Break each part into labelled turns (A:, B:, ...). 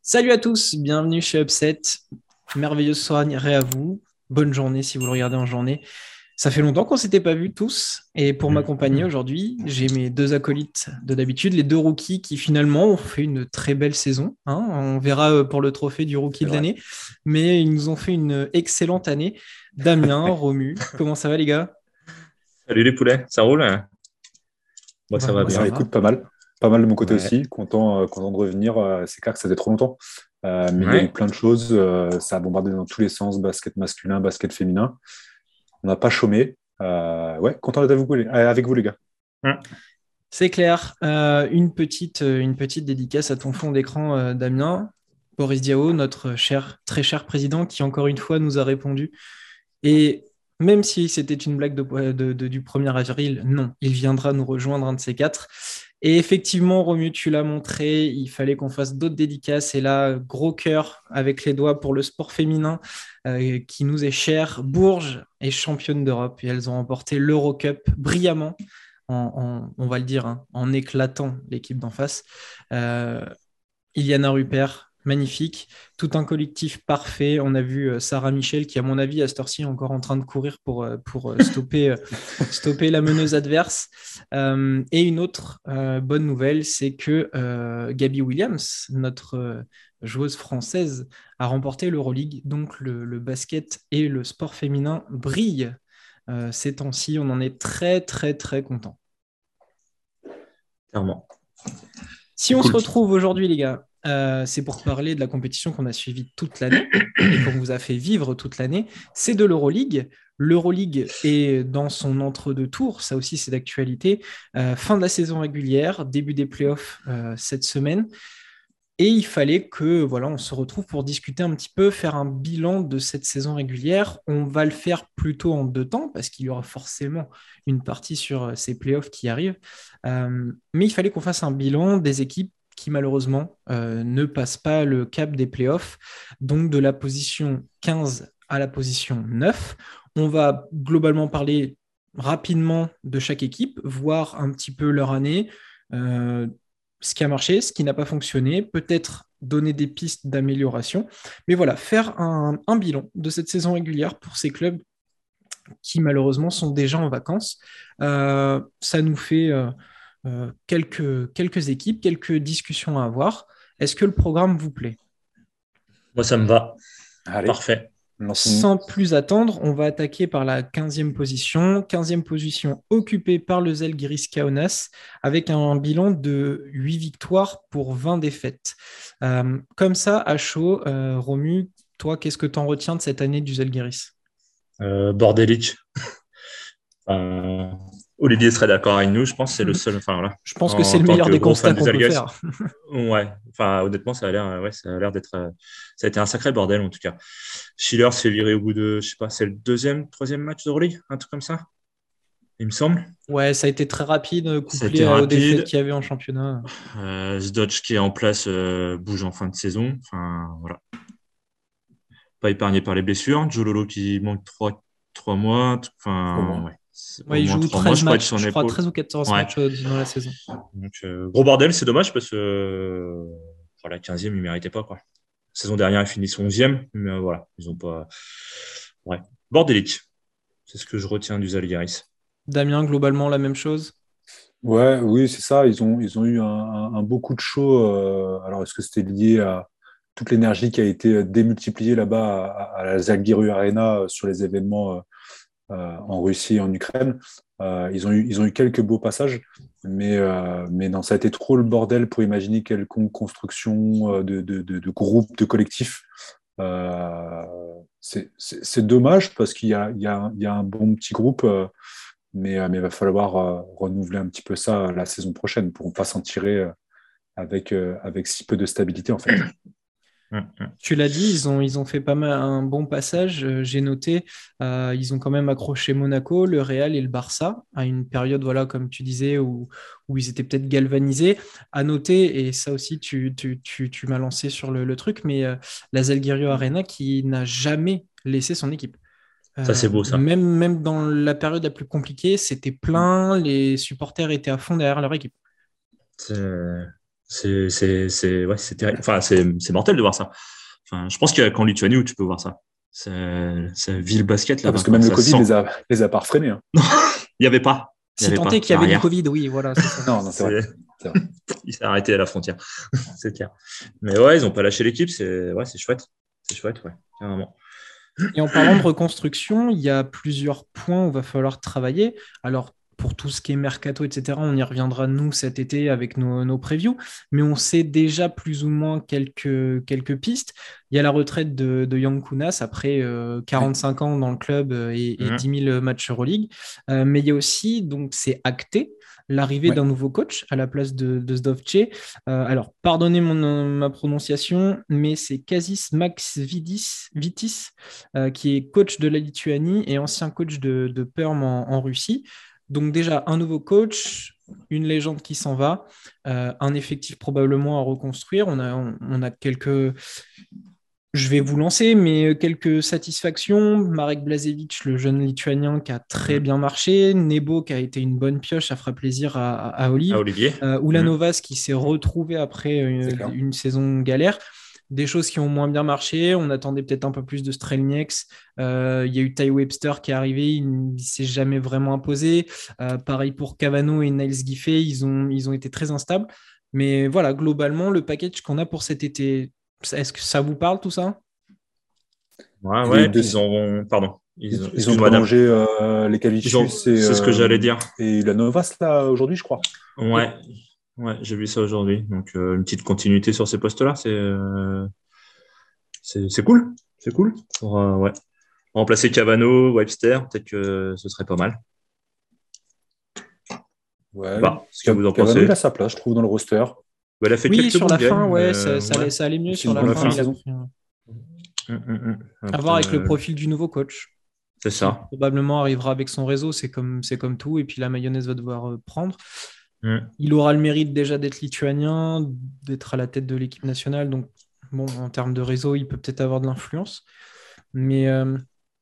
A: Salut à tous, bienvenue chez Upset. Merveilleuse soirée à vous. Bonne journée si vous le regardez en journée. Ça fait longtemps qu'on s'était pas vus tous. Et pour m'accompagner aujourd'hui, j'ai mes deux acolytes de d'habitude, les deux rookies qui finalement ont fait une très belle saison. Hein. On verra euh, pour le trophée du rookie de l'année. Mais ils nous ont fait une excellente année. Damien, Romu, comment ça va les gars?
B: Salut les poulets, ça roule hein?
C: Moi ça va bien. Ça écoute pas mal. Pas mal de mon côté aussi. Content, euh, content de revenir. Euh, c'est clair que ça fait trop longtemps. mais il y a eu plein de choses. ça a bombardé dans tous les sens, basket masculin, basket féminin. On n'a pas chômé. Euh, ouais, content d'être avec vous, les, avec vous, les gars.
A: C'est clair. Euh, une, petite, euh, une petite dédicace à ton fond d'écran, Damien. Boris Diao, notre cher, très cher président, qui encore une fois nous a répondu. Et même si c'était une blague de, du 1er avril, non, il viendra nous rejoindre un de ces quatre. Et effectivement, Romu, tu l'as montré, il fallait qu'on fasse d'autres dédicaces. Et là, gros cœur avec les doigts pour le sport féminin euh, qui nous est cher. Bourges est championne d'Europe et elles ont remporté l'Eurocup brillamment, en, on va le dire, hein, en éclatant l'équipe d'en face. Euh, Iliana Rupert, magnifique. Tout un collectif parfait. On a vu euh, Sarah Michel qui, à mon avis, à cette heure-ci, est encore en train de courir pour, euh, pour euh, stopper, stopper la meneuse adverse. et une autre bonne nouvelle, c'est que Gabi Williams, notre joueuse française, a remporté l'Euroleague. Donc le, le, basket et le sport féminin brillent ces temps-ci. On en est très, très, très content.
B: Clairement.
A: Si on se retrouve aujourd'hui, les gars, euh, c'est pour parler de la compétition qu'on a suivie toute l'année et qu'on vous a fait vivre toute l'année. C'est de l'Euroleague. L'Euroleague est dans son entre-deux tours, ça aussi c'est d'actualité. Euh, fin de la saison régulière, début des playoffs euh, cette semaine. Et il fallait que voilà, on se retrouve pour discuter un petit peu, faire un bilan de cette saison régulière. On va le faire plutôt en deux temps parce qu'il y aura forcément une partie sur ces playoffs qui arrivent. mais il fallait qu'on fasse un bilan des équipes qui malheureusement euh, ne passe pas le cap des playoffs. Donc de la position 15 à la position 9. On va globalement parler rapidement de chaque équipe, voir un petit peu leur année, euh, ce qui a marché, ce qui n'a pas fonctionné, peut-être donner des pistes d'amélioration. Mais voilà, faire un, bilan de cette saison régulière pour ces clubs qui malheureusement sont déjà en vacances. Euh, ça nous fait quelques, quelques équipes, quelques discussions à avoir. Est-ce que le programme vous plaît?
B: Moi, ça me va. Parfait.
A: Sans plus attendre, on va attaquer par la 15e position. 15e position occupée par le Zalgiris Kaunas avec un bilan de 8 victoires pour 20 défaites. Euh, comme ça, à chaud, euh, Romu, toi, qu'est-ce que tu en retiens de cette année du Zalgiris?
B: Euh, Bordelic. Olivier serait d'accord avec nous, je pense que c'est le seul. Enfin, voilà,
A: je pense que c'est le meilleur des constats qu'on peut faire.
B: ouais, enfin, honnêtement, ça a l'air, ouais, ça a l'air d'être. Euh, ça a été un sacré bordel en tout cas. Schiller se fait virer au bout de, je sais pas, c'est le deuxième, troisième match de Euroleague, un truc comme ça, il me semble.
A: Ouais, ça a été très rapide, couplé aux défaites qu'il y avait en championnat.
B: Euh, Zdodge qui est en place euh, bouge en fin de saison. Enfin, voilà. Pas épargné par les blessures. Jololo qui manque 3, 3 mois. Enfin, ouais
A: il joue 13 matchs, je crois 13 ou 14 matchs euh, dans la saison.
B: Donc, euh, gros bordel, c'est dommage parce que euh, la 15e, ils ne méritaient pas. Quoi. La saison dernière, ils finissent 11e, mais voilà, ils n'ont pas. Ouais. Bordelique, c'est ce que je retiens du Zalgiris.
A: Damien, globalement, la même chose?
C: Ouais, oui, c'est ça. Ils ont, ils ont eu un, un, beau coup de chaud. alors, est-ce que c'était lié à toute l'énergie qui a été démultipliée là-bas à, à, la Zalgiris Arena sur les événements euh, en Russie et en Ukraine. Euh, ils, ont eu, quelques beaux passages, mais, euh, ça a été trop le bordel pour imaginer quelconque construction de, groupe, de collectif. c'est dommage parce qu'il y, a, un bon petit groupe, mais, mais il va falloir renouveler un petit peu ça la saison prochaine pour ne pas s'en tirer avec, avec si peu de stabilité en fait.
B: Mm, mm.
A: Tu l'as dit, ils ont, ils ont fait pas mal un bon passage. Euh, j'ai noté, euh, ils ont quand même accroché Monaco, le Real et le Barça à une période, voilà, comme tu disais, où, où ils étaient peut-être galvanisés. À noter, et ça aussi, tu, tu, tu, tu m'as lancé sur le, le truc, mais euh, la Arena qui n'a jamais laissé son équipe.
B: Ça, c'est beau, ça.
A: Même, même dans la période la plus compliquée, c'était plein, les supporters étaient à fond derrière leur équipe.
B: C'est c'est ouais, terrible. Enfin, c'est mortel de voir ça. Enfin, je pense qu'il y a qu'en Lituanie où tu peux voir ça. C'est ville basket là.
C: Ah, parce que même le Covid les a, les a pas freinés. Hein.
B: il n'y avait pas.
A: C'est tenté qu'il y avait du Covid, oui, voilà.
C: non, non c'est vrai.
B: vrai. il s'est arrêté à la frontière, c'est clair. Mais ouais, ils n'ont pas lâché l'équipe, c'est ouais, chouette. C'est chouette, ouais, carrément.
A: Et en parlant de reconstruction, il y a plusieurs points où il va falloir travailler. Alors, pour tout ce qui est mercato, etc., on y reviendra nous cet été avec nos, nos previews, mais on sait déjà plus ou moins quelques, quelques pistes. Il y a la retraite de, de Young Kunas après 45 euh, ans dans le club euh, et, 10 000 mmh. matchs Euroleague. Euh, mais il y a aussi, donc c'est acté, l'arrivée d'un nouveau coach à la place de, de Zdovce. alors, pardonnez mon, ma prononciation, mais c'est Kasis Max Vidis, Vitis, qui est coach de la Lituanie et ancien coach de, de Perm en Russie. Donc déjà, un nouveau coach, une légende qui s'en va, euh, un effectif probablement à reconstruire. On a, on, a quelques... Je vais vous lancer, mais quelques satisfactions. Marek Blazevich, le jeune lituanien qui a très bien marché. Nebo qui a été une bonne pioche, ça fera plaisir à, à,
B: Olivier.
A: Euh, Ulanovas qui s'est retrouvé après une saison galère des choses qui ont moins bien marché. On attendait peut-être un peu plus de Strelnieks. Euh, il y a eu Ty Webster qui est arrivé, il ne s'est jamais vraiment imposé. Euh, pareil pour Cavano et Niles Giffey, ils ont, ils ont été très instables. Mais voilà, globalement, le package qu'on a pour cet été, est-ce que ça vous parle tout ça?
B: Ouais, ouais, ils ont. Pardon.
C: Ils, ont prolongé euh, les Cavicius.
B: C'est ce que j'allais dire.
C: Et la Novas, là, aujourd'hui, je crois.
B: Ouais. Ouais, j'ai vu ça aujourd'hui. Donc, euh, une petite continuité sur ces postes-là, c'est euh, c'est cool. C'est cool. Pour euh, ouais. remplacer Cavano, Webster, peut-être que ce serait pas mal.
C: Ouais. Bah, ce que vous en Cavano, pensez. Il a sa place, je trouve, dans le roster.
B: Bah, elle a fait
A: oui,
B: quelques
A: sur la fin, ouais, ça, ça, allait, ça, allait, mieux sur la fin. fin. Hum. À voir avec le profil du nouveau coach.
B: C'est ça.
A: probablement arrivera avec son réseau, c'est comme, comme tout, et puis la mayonnaise va devoir prendre. Mm. Il aura le mérite déjà d'être lituanien, d'être à la tête de l'équipe nationale. Donc, bon, en termes de réseau, il peut peut-être avoir de l'influence. Mais euh,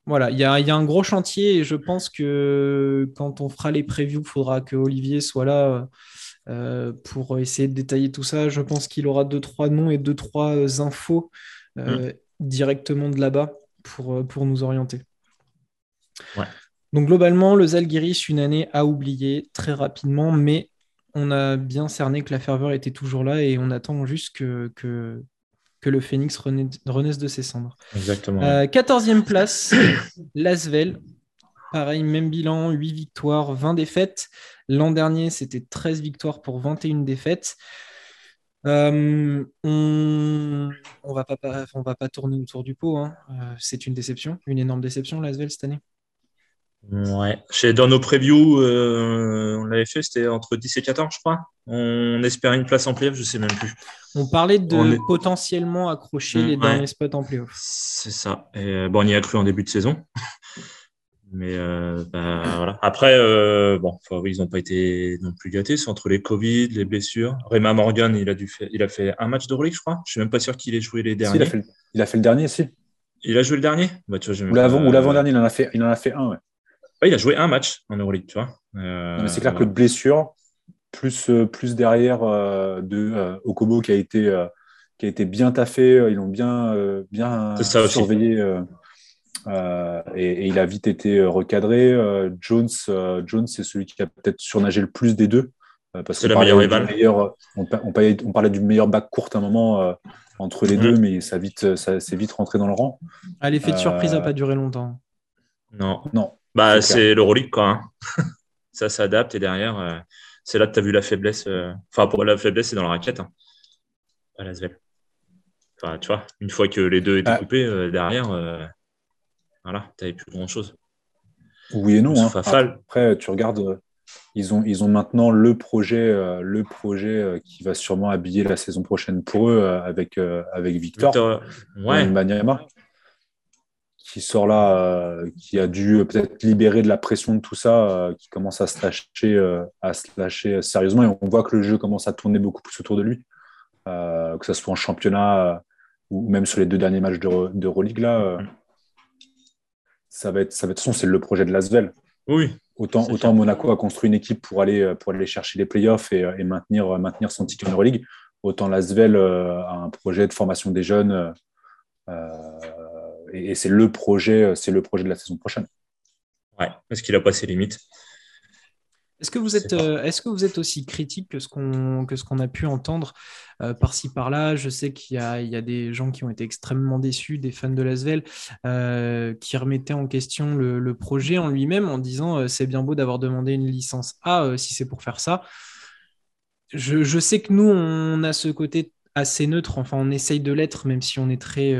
A: voilà, il y, a, un gros chantier et je pense que quand on fera les previews, il faudra que Olivier soit là euh, pour essayer de détailler tout ça. Je pense qu'il aura deux, trois noms et deux, trois infos euh, mm. directement de là-bas pour, pour nous orienter. Donc globalement, le Zalgiris, une année à oublier très rapidement, mais on a bien cerné que la ferveur était toujours là et on attend juste que, que, le phénix renaisse de ses cendres.
B: Exactement.
A: 14e euh, place, Lasvel. Pareil, même bilan, 8 victoires, 20 défaites. L'an dernier, c'était 13 victoires pour 21 défaites. Euh, on ne va, pas, va pas tourner autour du pot. Hein. Euh, c'est une déception, une énorme déception, Lasvel, cette année.
B: Ouais. Dans nos previews, euh, on l'avait fait, c'était entre 10 et 14, je crois. On espérait une place en playoff, je sais même plus.
A: On parlait de potentiellement accrocher les derniers spots en playoff.
B: C'est ça. Et, bon, on y a cru en début de saison. Mais euh, bah, voilà. Après, euh, bon, ils n'ont pas été non plus gâtés. C'est entre les Covid, les blessures. Rema Morgan, il a, dû fait, il a fait un match de relique, je crois. Je suis même pas sûr qu'il ait joué les derniers.
C: il, a fait, il, a fait, le dernier, si.
B: Il a joué le dernier? Bah, tu
C: vois, Ou l'avant-dernier, il, en a fait, il en a fait un, ouais
B: il a joué un match en Euroleague, tu vois.
C: Euh, c'est clair que blessure, plus, euh, plus derrière euh, de Okobo qui a été, qui a été bien taffé, ils l'ont bien, bien surveillé. Et, il a vite été recadré. Jones, Jones c'est celui qui a peut-être surnagé le plus des deux.
B: c'est la meilleure rival.
C: on, on, parlait du meilleur bac court à un moment entre les mm. deux, mais ça, vite, ça s'est vite rentré dans le rang.
A: Ah, l'effet de surprise n'a pas duré longtemps.
B: Non.
C: Non.
B: Bah, c'est l'Euroleague, quoi. Hein. ça s'adapte et derrière, euh, c'est là que tu as vu la faiblesse. Euh, enfin, pour la faiblesse, c'est dans la raquette. Hein, à Lasvel. Enfin, tu vois, une fois que les deux étaient ah. coupés, euh, derrière, voilà, tu n'avais plus grand-chose.
C: Oui et non. Hein. Après, tu regardes, ils ont, ils ont maintenant le projet, le projet qui va sûrement habiller la saison prochaine pour eux avec, avec Victor, Victor
B: ouais
C: qui sort là, euh, qui a dû euh, peut-être libérer de la pression de tout ça, euh, qui commence à se lâcher, à se lâcher sérieusement. Et on voit que le jeu commence à tourner beaucoup plus autour de lui, que ce soit en championnat ou même sur les deux derniers matchs de, de là. ça va être, ça va être, c'est le projet de Lasvel.
B: Oui.
C: Autant, autant Monaco a construit une équipe pour aller, pour aller chercher les playoffs et, et maintenir, maintenir son titre en Euroleague, autant Lasvel a un projet de formation des jeunes et, c'est le projet, euh, c'est le projet de la saison prochaine.
B: Ouais, parce qu'il a pas ses limites.
A: Est-ce que, vous êtes, euh, est-ce que vous êtes aussi critique que ce qu'on, que ce qu'on a pu entendre euh, par-ci par-là? Je sais qu'il y a, il y a des gens qui ont été extrêmement déçus, des fans de Lasvel, euh, qui remettaient en question le, projet en lui-même en disant c'est bien beau d'avoir demandé une licence A si c'est pour faire ça. Je, je, sais que nous, on a ce côté assez neutre, enfin on essaye de l'être, même si on est très,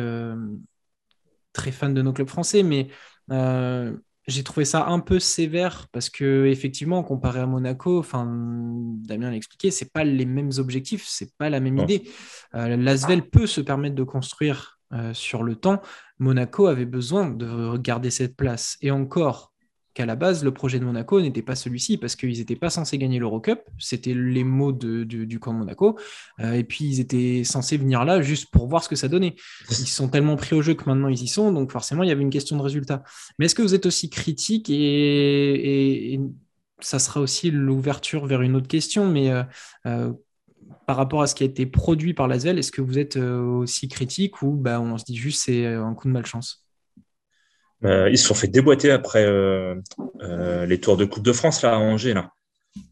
A: très fan de nos clubs français, mais euh, j'ai trouvé ça un peu sévère parce que effectivement, comparé à Monaco, enfin, Damien l'a expliqué, c'est pas les mêmes objectifs, c'est pas la même idée. Euh, L'Asvel peut se permettre de construire euh, sur le temps. Monaco avait besoin de garder cette place. Et encore, qu'à la base, le projet de Monaco n'était pas celui-ci, parce qu'ils n'étaient pas censés gagner l'Eurocup, c'était les mots du camp de Monaco, euh, et puis ils étaient censés venir là juste pour voir ce que ça donnait. Ils sont tellement pris au jeu que maintenant ils y sont, donc forcément il y avait une question de résultat. Mais est-ce que vous êtes aussi critique, et, ça sera aussi l'ouverture vers une autre question, mais euh, euh, par rapport à ce qui a été produit par l'Asvel, est-ce que vous êtes aussi critique ou bah, on se dit juste c'est un coup de malchance?
B: Ils se sont fait déboîter après euh, euh, les tours de Coupe de France là à Angers là.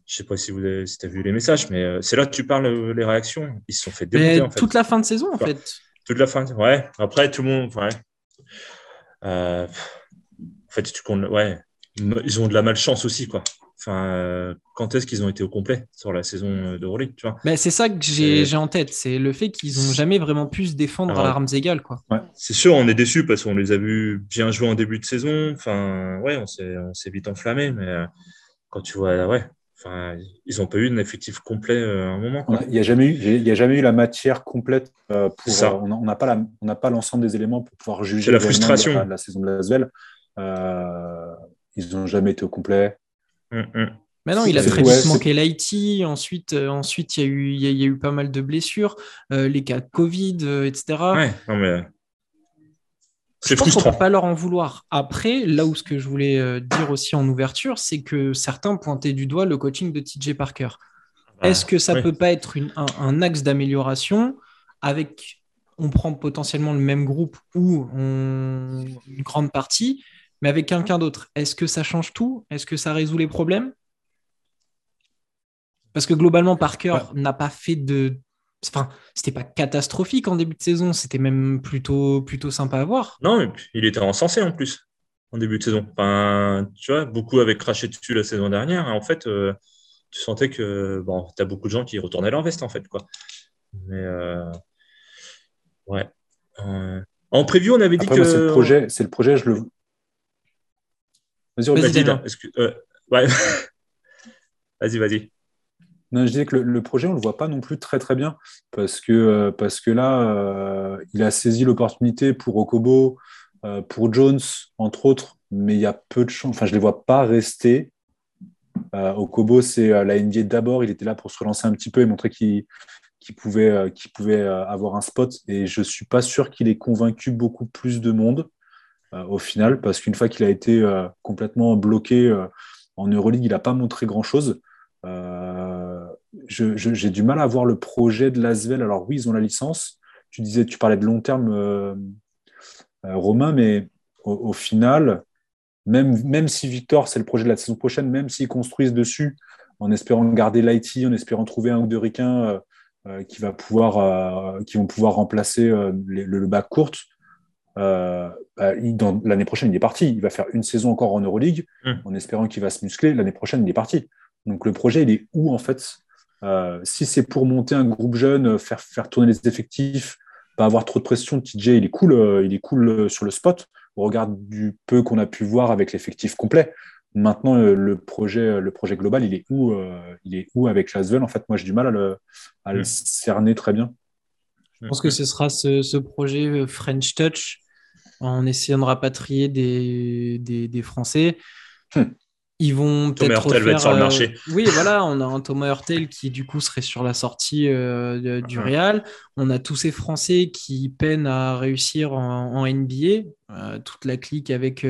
B: Je sais pas si vous avez, si as vu les messages, mais c'est là que tu parles les réactions. Ils se sont fait déboîter en fait.
A: Toute la fin de saison en fait.
B: Toute la fin, ouais. Après tout le monde, ouais. en fait, tu comptes, ouais. Ils ont de la malchance aussi quoi. Enfin, euh, quand est-ce qu'ils ont été au complet sur la saison euh, de Euroleague, tu vois?
A: Mais C'est ça que j'ai en tête, c'est le fait qu'ils n'ont jamais vraiment pu se défendre à l'armes égales. Quoi.
B: C'est sûr, on est déçu parce qu'on les a vus bien jouer en début de saison. Enfin, ouais, on s'est vite enflammé, mais euh, quand tu vois, ouais, enfin, ils n'ont pas eu un effectif complet à un moment.
C: Il n'y a, jamais eu, il a jamais eu la matière complète pour. Ça. on n'a pas pas l'ensemble des éléments pour pouvoir juger
B: la frustration
C: de la, saison de Lasvel. ils n'ont jamais été au complet.
A: Mm, mm. Mais non, il a très vite manqué l'IT. Ensuite, euh, ensuite il, y a eu, il, y a, eu pas mal de blessures, euh, les cas de Covid, euh, etc.
B: Ouais, non mais...
A: C'est frustrant. On peut pas leur en vouloir. Après, là où ce que je voulais dire aussi en ouverture, c'est que certains pointaient du doigt le coaching de TJ Parker. Est-ce que ça peut pas être une, un, axe d'amélioration avec, on prend potentiellement le même groupe ou une grande partie, mais avec quelqu'un d'autre, est-ce que ça change tout? Est-ce que ça résout les problèmes? Parce que globalement, Parker n'a pas fait de. Enfin, c'était pas catastrophique en début de saison, c'était même plutôt, plutôt sympa à voir.
B: Non, il était encensé en plus en début de saison. Enfin, tu vois, beaucoup avaient craché dessus la saison dernière. En fait, euh, tu sentais que bon, tu as beaucoup de gens qui retournaient leur veste en fait. Quoi. Mais euh, ouais. Euh, en preview, on avait dit que.
C: C'est le, projet, c'est le projet, je le,
B: Vas-y, vas-y. Euh, vas-y, vas-y.
C: Non, je disais que le, projet, on ne le voit pas non plus très très bien parce que, euh, parce que là, euh, il a saisi l'opportunité pour Okobo, pour Jones, entre autres, mais il y a peu de chance. Enfin, je ne les vois pas rester. Okobo, c'est la NBA d'abord. Il était là pour se relancer un petit peu et montrer qu'il pouvait, pouvait avoir un spot. Et je ne suis pas sûr qu'il ait convaincu beaucoup plus de monde. Euh, au final, parce qu'une fois qu'il a été euh, complètement bloqué euh, en Euroleague, il n'a pas montré grand-chose. J'ai du mal à voir le projet de l'Asvel. Alors oui, ils ont la licence. Tu disais, tu parlais de long terme, Romain, mais au, final, même, si Victor, c'est le projet de la saison prochaine, même s'ils construisent dessus, en espérant garder l'IT, en espérant trouver un ou deux ricains qui, va pouvoir, vont pouvoir remplacer le, le bac courte, euh, bah, l'année prochaine, il est parti. Il va faire une saison encore en Euroleague mmh. en espérant qu'il va se muscler. L'année prochaine, il est parti. Donc le projet, il est où en fait? Euh, Si c'est pour monter un groupe jeune, faire, faire tourner les effectifs, pas avoir trop de pression, TJ, il est cool, euh, il est cool sur le spot au regard du peu qu'on a pu voir avec l'effectif complet. Maintenant, le projet, le projet global, il est où, il est où avec Lasvel? En fait, moi, j'ai du mal à le, à le cerner très bien.
A: Je pense que ce sera ce, projet French Touch en essayant de rapatrier des, des, Français. Hmm. Ils vont peut-être
B: va être sur le marché.
A: Euh, oui, voilà, on a un Thomas Hurtel qui du coup serait sur la sortie euh, du Real. On a tous ces Français qui peinent à réussir en, NBA. Euh, toute la clique avec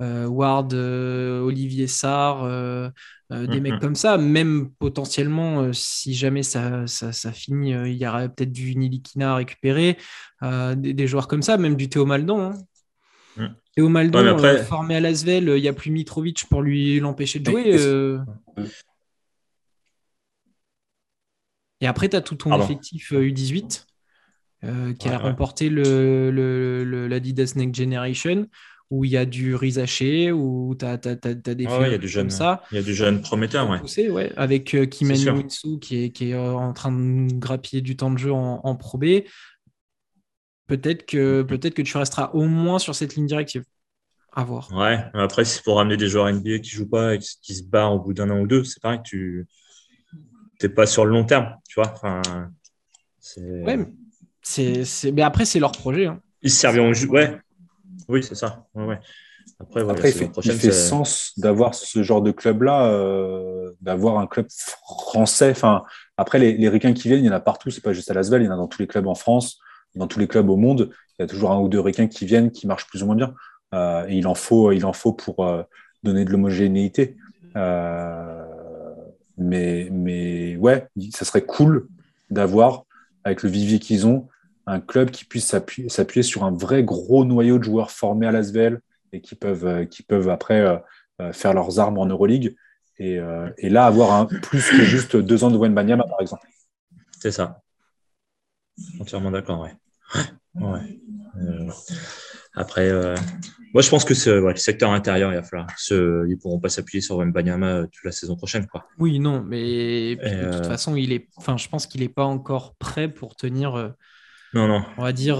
A: Ward, Olivier Sarr, des mecs comme ça. Même potentiellement, si jamais ça, ça, finit, il y aura peut-être du Nilikina à récupérer. Des, joueurs comme ça, même du Théo Maldon. Hein. Et au Maldon, euh, formé à Lasvel, il n'y a plus Mitrovic pour lui l'empêcher de jouer. Euh. Et après, tu as tout ton effectif U18 euh, qui a remporté le, le, l'Adidas Next Generation, où il y a du Rizaché, où tu as, des
B: ah y a du jeune, ça. Il y a du jeune prometteur,
A: ouais. Avec euh, Kimen qui est, qui est en train de grappiller du temps de jeu en, en Pro B. Peut-être que, peut que tu resteras au moins sur cette ligne directive. À voir.
B: Ouais, après, c'est pour ramener des joueurs NBA qui jouent pas et qui se barrent au bout d'un an ou deux. C'est pareil que tu n'es pas sur le long terme, tu vois. Enfin,
A: ouais, c'est, mais après, c'est leur projet. Hein.
B: Ils se serviront. Ouais, oui, c'est ça. Ouais,
C: Après, après il, fait, sens d'avoir ce genre de club-là, euh, d'avoir un club français. Enfin, après, les, les ricains qui viennent, il y en a partout. C'est pas juste à Lasvel, il y en a dans tous les clubs en France dans tous les clubs au monde, il y a toujours un ou deux requins qui viennent, qui marchent plus ou moins bien. Euh, et il en faut, il en faut pour euh, donner de l'homogénéité. Mais, mais ouais, ça serait cool d'avoir, avec le vivier qu'ils ont, un club qui puisse s'appuyer sur un vrai gros noyau de joueurs formés à l'Asvel et qui peuvent, qui peuvent après faire leurs armes en Euroleague. Et, et là, avoir un, plus que juste deux ans de Banyama, par exemple.
B: C'est ça. Entièrement d'accord, ouais. Ouais. Euh, après, euh, moi je pense que c'est le secteur intérieur, il va falloir. Ce, ils pourront pas s'appuyer sur Wembanyama euh, toute la saison prochaine, quoi.
A: Oui, non, mais de toute façon, il est. Enfin, je pense qu'il n'est pas encore prêt pour tenir.
B: Non, non.
A: On va dire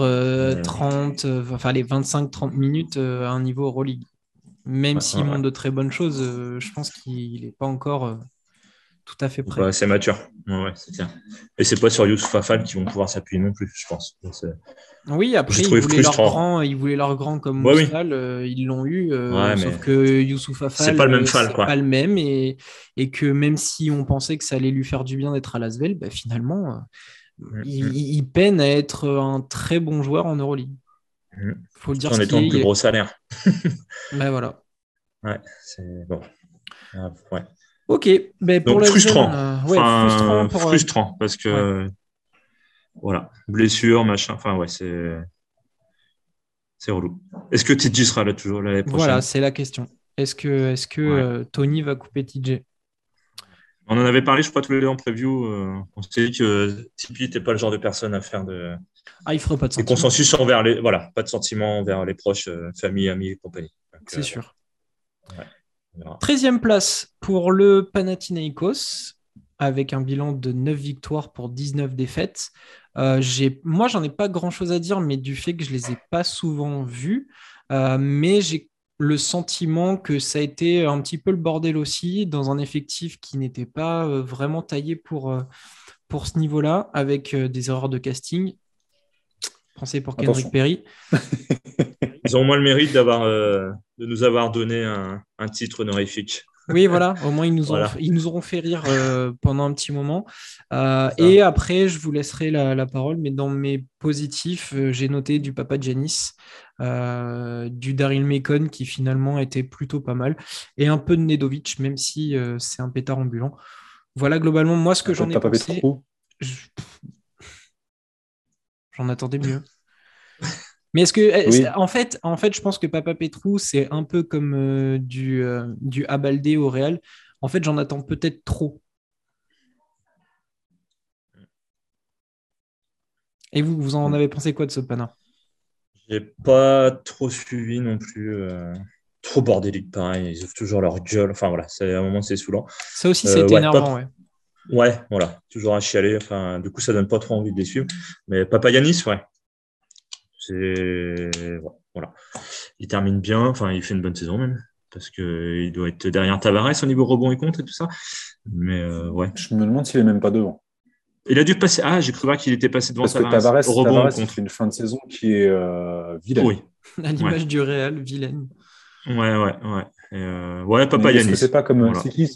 A: 30, enfin les 25-30 minutes à un niveau Euroleague. Même s'il montre de très bonnes choses, je pense qu'il n'est pas encore tout à fait prêt.
B: c'est mature. Ouais, c'est clair. Et c'est pas sur Youssouf Afal qu'ils vont pouvoir s'appuyer non plus, je pense.
A: Oui, après, ils voulaient, leur grand, ils voulaient leur grand comme ouais, euh, ils l'ont eu. Euh, sauf que Youssouf Afal,
B: c'est pas le même Fall, quoi.
A: pas le même. Et, et, que même si on pensait que ça allait lui faire du bien d'être à Lasvel, bah, finalement, mm, il, mm. il, peine à être un très bon joueur en Euroleague.
B: Il mm. Faut le dire. En étant le plus gros salaire.
A: ben voilà.
B: Ouais, c'est bon. Ah, ouais.
A: Ok, ben pour
B: Donc, frustrant. Euh, frustrant, pour... Euh, frustrant parce que voilà, blessure, machin. Enfin ouais, c'est c'est relou. Est-ce que TJ sera là toujours l'année prochaine?
A: Voilà, c'est la question. Est-ce que, est-ce que euh, Tony va couper TJ
B: On en avait parlé, je crois, tous les deux en preview. on s'est dit que Tipeee n'était pas le genre de personne à faire de.
A: Ah, il ferait pas de
B: sentiments. consensus envers les, voilà, pas de sentiments envers les proches, famille, amis et compagnie.
A: C'est sûr. Ouais. 13e place pour le Panathinaikos avec un bilan de 9 victoires pour 19 défaites. Euh, moi, j'en ai pas grand-chose à dire, mais du fait que je les ai pas souvent vus, euh, mais j'ai le sentiment que ça a été un petit peu le bordel aussi dans un effectif qui n'était pas euh, vraiment taillé pour, pour ce niveau-là, avec des erreurs de casting. Pensez pour Kendrick Perry.
B: Ils ont au moins le mérite d'avoir, euh, de nous avoir donné un, un, titre honorifique.
A: Oui, voilà, au moins ils nous, ont, ils nous auront fait rire euh, pendant un petit moment. Euh, et après, je vous laisserai la, la, parole, mais dans mes positifs, j'ai noté du Papa Janis, du Daryl Mekon qui finalement était plutôt pas mal, et un peu de Nedovic, même si c'est un pétard ambulant. Voilà globalement moi ce que j'en ai pensé. J'en attendais mieux. Mais est-ce que, eh, en, fait, en fait, je pense que Papa Petrou, c'est un peu comme euh, du, euh, du Abaldé au Real. En fait, j'en attends peut-être trop. Et vous, vous en avez pensé quoi de ce pana
B: J'ai pas trop suivi non plus. Euh, trop bordélique, pareil. Ils ouvrent toujours leur gueule. Enfin voilà, à un moment, c'est saoulant.
A: Ça aussi, c'est énervant, ouais.
B: Ouais, voilà, toujours à chialer. Enfin, du coup, ça donne pas trop envie de les suivre. Mais Papa Yanis, ouais. C'est voilà. Il termine bien. Enfin, il fait une bonne saison même. parce qu'il doit être derrière Tavares au niveau rebond et contre et tout ça. Mais euh, ouais.
C: Je me demande s'il est même pas devant.
B: Il a dû passer. Ah, j'ai cru voir qu'il était passé devant
C: Parce que Tavares, au rebond contre. une fin de saison qui est euh, vilaine. Oui.
A: À l'image du Real, vilaine.
B: Ouais, ouais, ouais. Euh, ouais, Papa Yanis.
C: C'est pas comme. C'est qui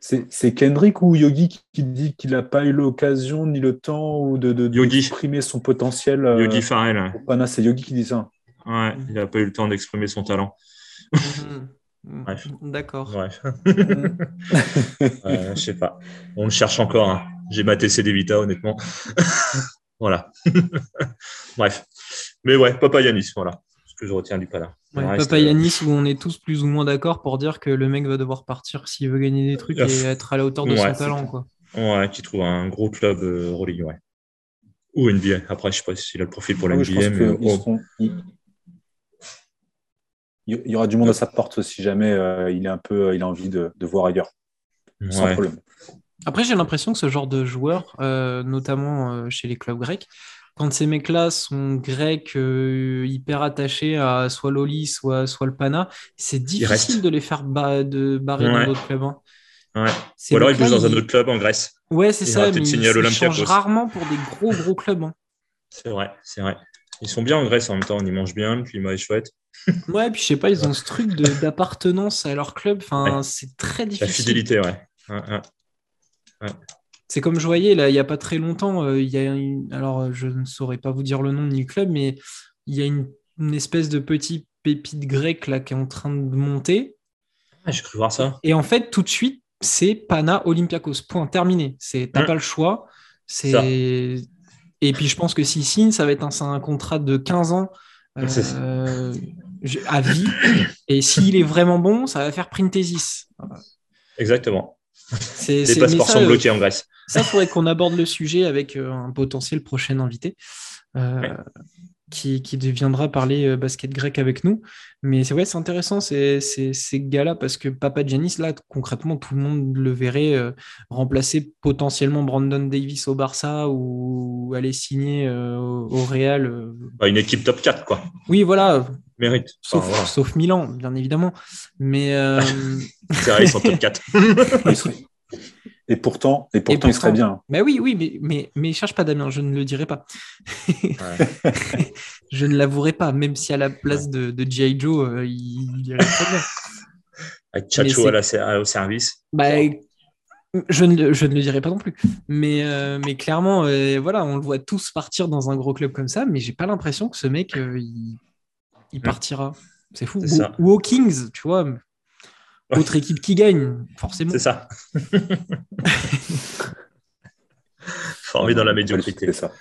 C: c'est Kendrick ou Yogi qui dit qu'il n'a pas eu l'occasion ni le temps ou de, d'exprimer son potentiel.
B: Euh, Yogi Farrell.
C: c'est Yogi qui dit ça.
B: Ouais, il n'a pas eu le temps d'exprimer son talent.
A: Mhm. Bref. D'accord.
B: Bref. je sais pas. On le cherche encore. Hein. J'ai ma TC Vita, honnêtement. voilà. Bref. Mais ouais, Papa Yanis, voilà que je retiens du.
A: Ouais, Papa Yanis, où on est tous plus ou moins d'accord pour dire que le mec va devoir partir s'il veut gagner des trucs et être à la hauteur de son talent. Quoi.
B: Ouais, qui trouve un gros club euh, ouais. Ou NBA. Après, je sais pas s'il a le profil pour la NBA. Mais...
C: il... y aura du monde à sa porte si jamais euh, il, est un peu, euh, il a envie de, voir ailleurs. Sans problème.
A: Après, j'ai l'impression que ce genre de joueur, euh, notamment chez les clubs grecs, quand ces mecs-là sont grecs, euh, hyper attachés à soit l'Oli, soit, soit le Pana, c'est difficile de les faire de barrer dans d'autres clubs. Hein.
B: Ouais. Ou alors ils bougent dans un autre club en Grèce.
A: Ouais, c'est ça, mais ils, changent rarement pour des gros, gros clubs. Hein.
B: C'est vrai, c'est vrai. Ils sont bien en Grèce en même temps, ils mangent bien, le climat est chouette.
A: Ouais, puis je sais pas, ils ont ce truc d'appartenance à leur club. Enfin, c'est très difficile.
B: La fidélité, ouais. Ouais.
A: C'est comme je voyais, là, il n'y a pas très longtemps, euh, il y a alors euh, je ne saurais pas vous dire le nom ni le club, mais il y a une, espèce de petit pépite grec là qui est en train de monter.
B: Ah, J'ai cru voir ça.
A: Et en fait, tout de suite, c'est Pana Olympiakos. Point terminé. T'as mmh. pas le choix. C'est et puis je pense que s'il signe, ça va être un, contrat de 15 ans euh, à vie. Et s'il est vraiment bon, ça va faire Printesis.
B: Exactement. Les passeports sont bloqués en Grèce.
A: Ça, il faudrait qu'on aborde le sujet avec euh, un potentiel prochain invité. Euh, qui, qui, deviendra parler euh, basket grec avec nous. Mais c'est ouais, c'est intéressant ces, ces, ces gars-là parce que Papa Giannis, là, concrètement, tout le monde le verrait remplacer potentiellement Brandon Davis au Barça ou aller signer au Real.
B: Bah, une équipe top 4, quoi.
A: Oui, voilà.
B: Mérite.
A: Sauf, sauf Milan, bien évidemment. Mais.
B: c'est vrai, ils sont top 4.
C: Et pourtant, et pourtant, il serait bien.
A: Mais oui, oui, mais, mais, mais cherche pas Damien, je ne le dirai pas. je ne l'avouerai pas, même si à la place de, de G.I. Joe, euh, il, irait très bien.
B: Avec Chacho au service.
A: Bah, je, ne, je ne le dirai pas non plus. Mais, euh, mais clairement, euh, voilà, on le voit tous partir dans un gros club comme ça, mais j'ai pas l'impression que ce mec, il, il, partira. C'est fou. Ou, ou, aux Kings, tu vois. Autre équipe qui gagne, forcément.
B: C'est ça. Formé dans la médiocrité.
C: C'est ça.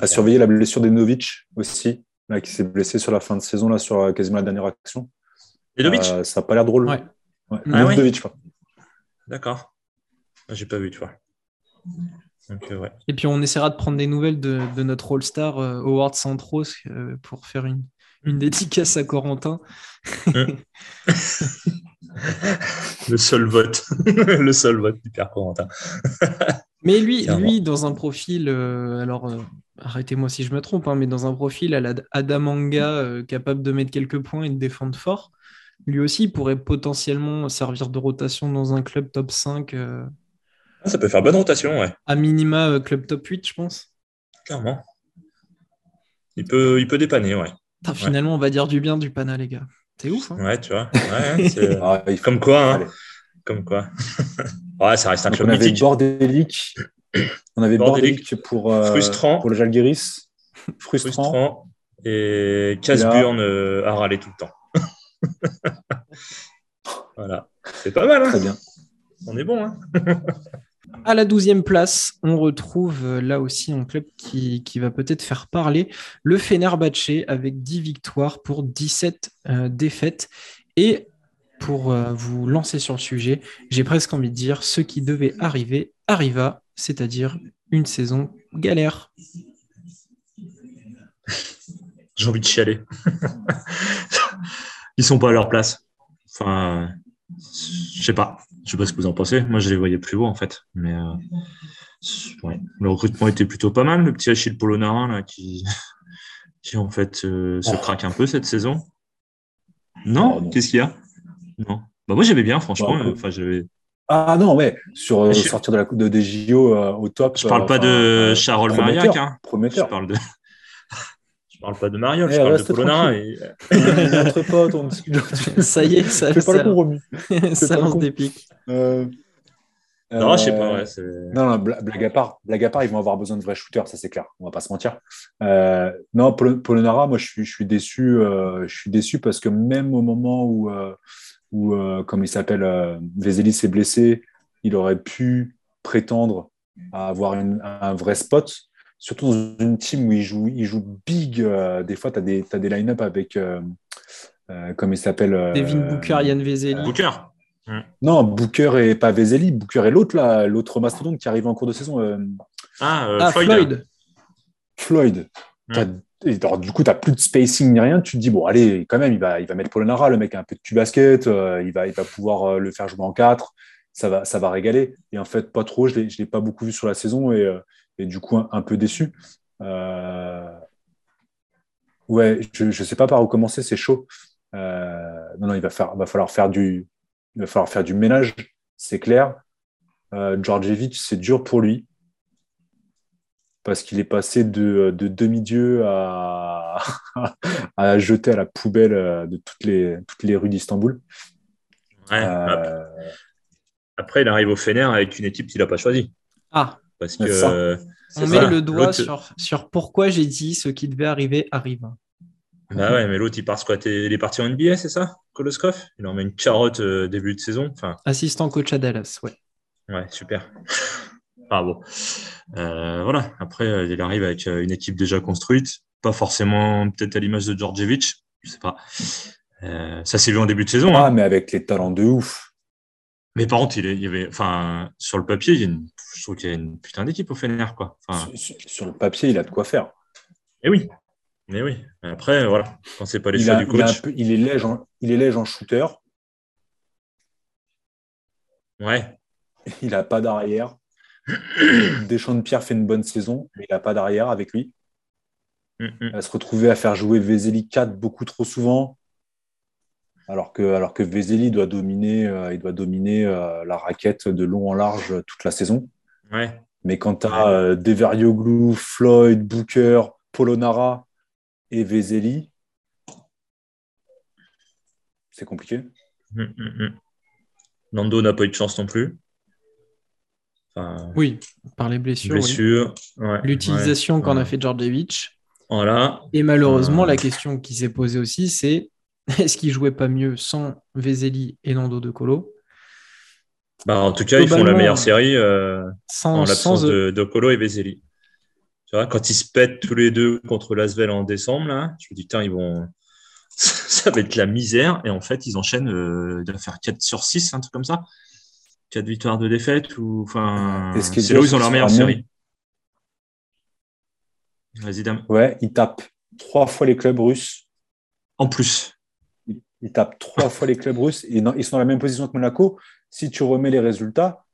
C: à surveiller la blessure d'Enovic aussi, là, qui s'est blessé sur la fin de saison, là, sur euh, quasiment la dernière action.
B: Enovic euh,
C: Ça n'a pas l'air drôle.
A: Ouais.
C: ouais. Ah,
B: D'accord. Ah, j'ai pas vu, tu vois.
A: Euh, Et puis on essaiera de prendre des nouvelles de, notre All-Star Howard Centros pour faire une, une dédicace à Corentin.
B: le seul vote, le seul vote du Père Corentin.
A: mais lui, lui, dans un profil, euh, alors euh, arrêtez-moi si je me trompe, hein, mais dans un profil à la Adamanga, euh, capable de mettre quelques points et de défendre fort, lui aussi pourrait potentiellement servir de rotation dans un club top 5. Ah,
B: ça peut faire bonne rotation, ouais.
A: À minima, club top 8, je pense.
B: Clairement. Il peut, il peut dépanner, ouais.
A: Finalement, on va dire du bien du Pana, les gars. C'est ouf. Hein
B: ouais, tu vois. Ah, comme quoi. Hein. Comme quoi. ouais, ça reste un club
C: on avait bordélique. On avait bordélique, pour, euh,
B: frustrant.
C: pour le Jalgiris.
B: Frustrant. frustrant. Et Casburn euh, a râlé tout le temps. voilà. C'est pas mal. Hein
C: Très bien.
B: On est bon. Hein
A: à la douzième place, on retrouve euh, là aussi un club qui, va peut-être faire parler le Fenerbahce avec 10 victoires pour 17 euh, défaites. Et pour euh, vous lancer sur le sujet, j'ai presque envie de dire ce qui devait arriver arriva, c'est-à-dire une saison galère.
B: J'ai envie de chialer. Ils sont pas à leur place. Enfin, je sais pas. Je sais pas ce que vous en pensez. Moi, je les voyais plus haut, en fait. Mais euh, le recrutement était plutôt pas mal. Le petit Achille Polonarin, là, qui, qui en fait euh, se craque un peu cette saison. Non, oh, Qu'est-ce qu'il y a? Non. Bah, moi, j'aimais bien, franchement. Bah, enfin,
C: ah non, ouais, sur euh, sortir de la de, des JO euh, au top.
B: Je parle pas de Charles Mariac. Hein.
C: Prometteur.
B: Je parle de. Je parle pas de Mariol, je eh, parle de Polonara. Et...
C: Notre pote, on
A: Ça y est, ça,
C: fait pas le compromis.
A: ça lance des pics.
B: Euh... Non, je sais pas. Ouais,
C: non, non, blague à part, blague à part, ils vont avoir besoin de vrais shooters, ça c'est clair. On va pas se mentir. Euh, non, Polonara, moi je suis, je suis déçu. Euh, je suis déçu parce que même au moment où, euh, où comme il s'appelle, Vesely s'est blessé, il aurait pu prétendre à avoir un vrai spot. Surtout dans une team où il joue, il joue big. des fois, tu as des, as des line-up avec, comme il s'appelle.
A: Devin Booker, Yann Vesely.
B: Booker.
C: Non, Booker et pas Vesely. Booker et l'autre, là, l'autre mastodonte qui arrive en cours de saison. Euh,
B: ah, euh, ah, Floyd.
C: Floyd. du coup, tu n'as plus de spacing ni rien. Tu te dis, bon, allez, quand même, il va, il va mettre Polonara. Le mec a un peu de cul basket. Euh, il, va, il va pouvoir le faire jouer en 4. Ça va, ça va régaler. Et en fait, pas trop. Je ne l'ai pas beaucoup vu sur la saison. Et, et du coup, un, peu déçu. Ouais, je ne sais pas par où commencer. C'est chaud. non, non, il va, faire, va falloir faire du, il va falloir faire du ménage, c'est clair. Euh, Djordjevic, c'est dur pour lui parce qu'il est passé de, demi-dieu à, à jeter à la poubelle euh, de toutes les, toutes les rues d'Istanbul.
B: Euh, après, il arrive au Fener avec une équipe qu'il n'a pas choisie.
A: Ah, parce que on met le doigt sur, sur pourquoi j'ai dit ce qui devait arriver arrive.
B: Bah ouais, mais l'autre, il part squatter. Il est parti en NBA, c'est ça, Koloskov? Il en met une carotte euh, début de saison. Enfin...
A: Assistant coach à Dallas, ouais.
B: Ouais, super. ah bon. Euh, voilà. Après, euh, il arrive avec une équipe déjà construite. Pas forcément peut-être à l'image de Djordjevic. Je sais pas. ça s'est vu en début de saison.
C: Ah,
B: hein.
C: mais avec les talents de ouf.
B: Mais par contre, il, y avait, enfin, sur le papier, il y a une, je trouve qu'il y a une putain d'équipe au Fener, quoi.
C: Enfin... Sur, sur, le papier, il a de quoi faire.
B: Eh oui, mais oui, après, voilà, quand c'est pas les choix du coach.
C: Il, est léger en, il est léger en shooter.
B: Ouais.
C: Il n'a pas d'arrière. Deschamps de Pierre fait une bonne saison, mais il n'a pas d'arrière avec lui. Mm, mm. Il va se retrouver à faire jouer Vezeli 4 beaucoup trop souvent. Alors que, alors que Vezeli doit dominer, euh, il doit dominer euh, la raquette de long en large toute la saison.
B: Ouais.
C: Mais quand tu as euh, Deverioglu, Floyd, Booker, Polonara, et Vezeli, c'est compliqué. Hum, hum,
B: hum. Nando n'a pas eu de chance non plus.
A: oui, par les blessures. L'utilisation qu'en a fait Djordjevic.
B: Voilà.
A: Et malheureusement, euh. la question qui s'est posée aussi, c'est est-ce qu'il jouait pas mieux sans Vezeli et Nando de Colo?
B: Bah, En tout cas, ils font la meilleure série euh, sans, en l'absence de, de, Colo et Vezeli. Tu vois, quand ils se pètent tous les deux contre Lasvel en décembre, là, je me dis, putain, ils vont. ça va être la misère. Et en fait, ils enchaînent, euh, de faire 4 sur 6, un truc comme ça. 4 victoires de défaite. Ou... Enfin, c'est là où ils ont leur meilleure série. Vas-y, dame.
C: Ouais, ils tapent trois fois les clubs russes.
B: En plus.
C: Ils, tapent trois fois les clubs russes. Et ils sont dans la même position que Monaco. Si tu remets les résultats,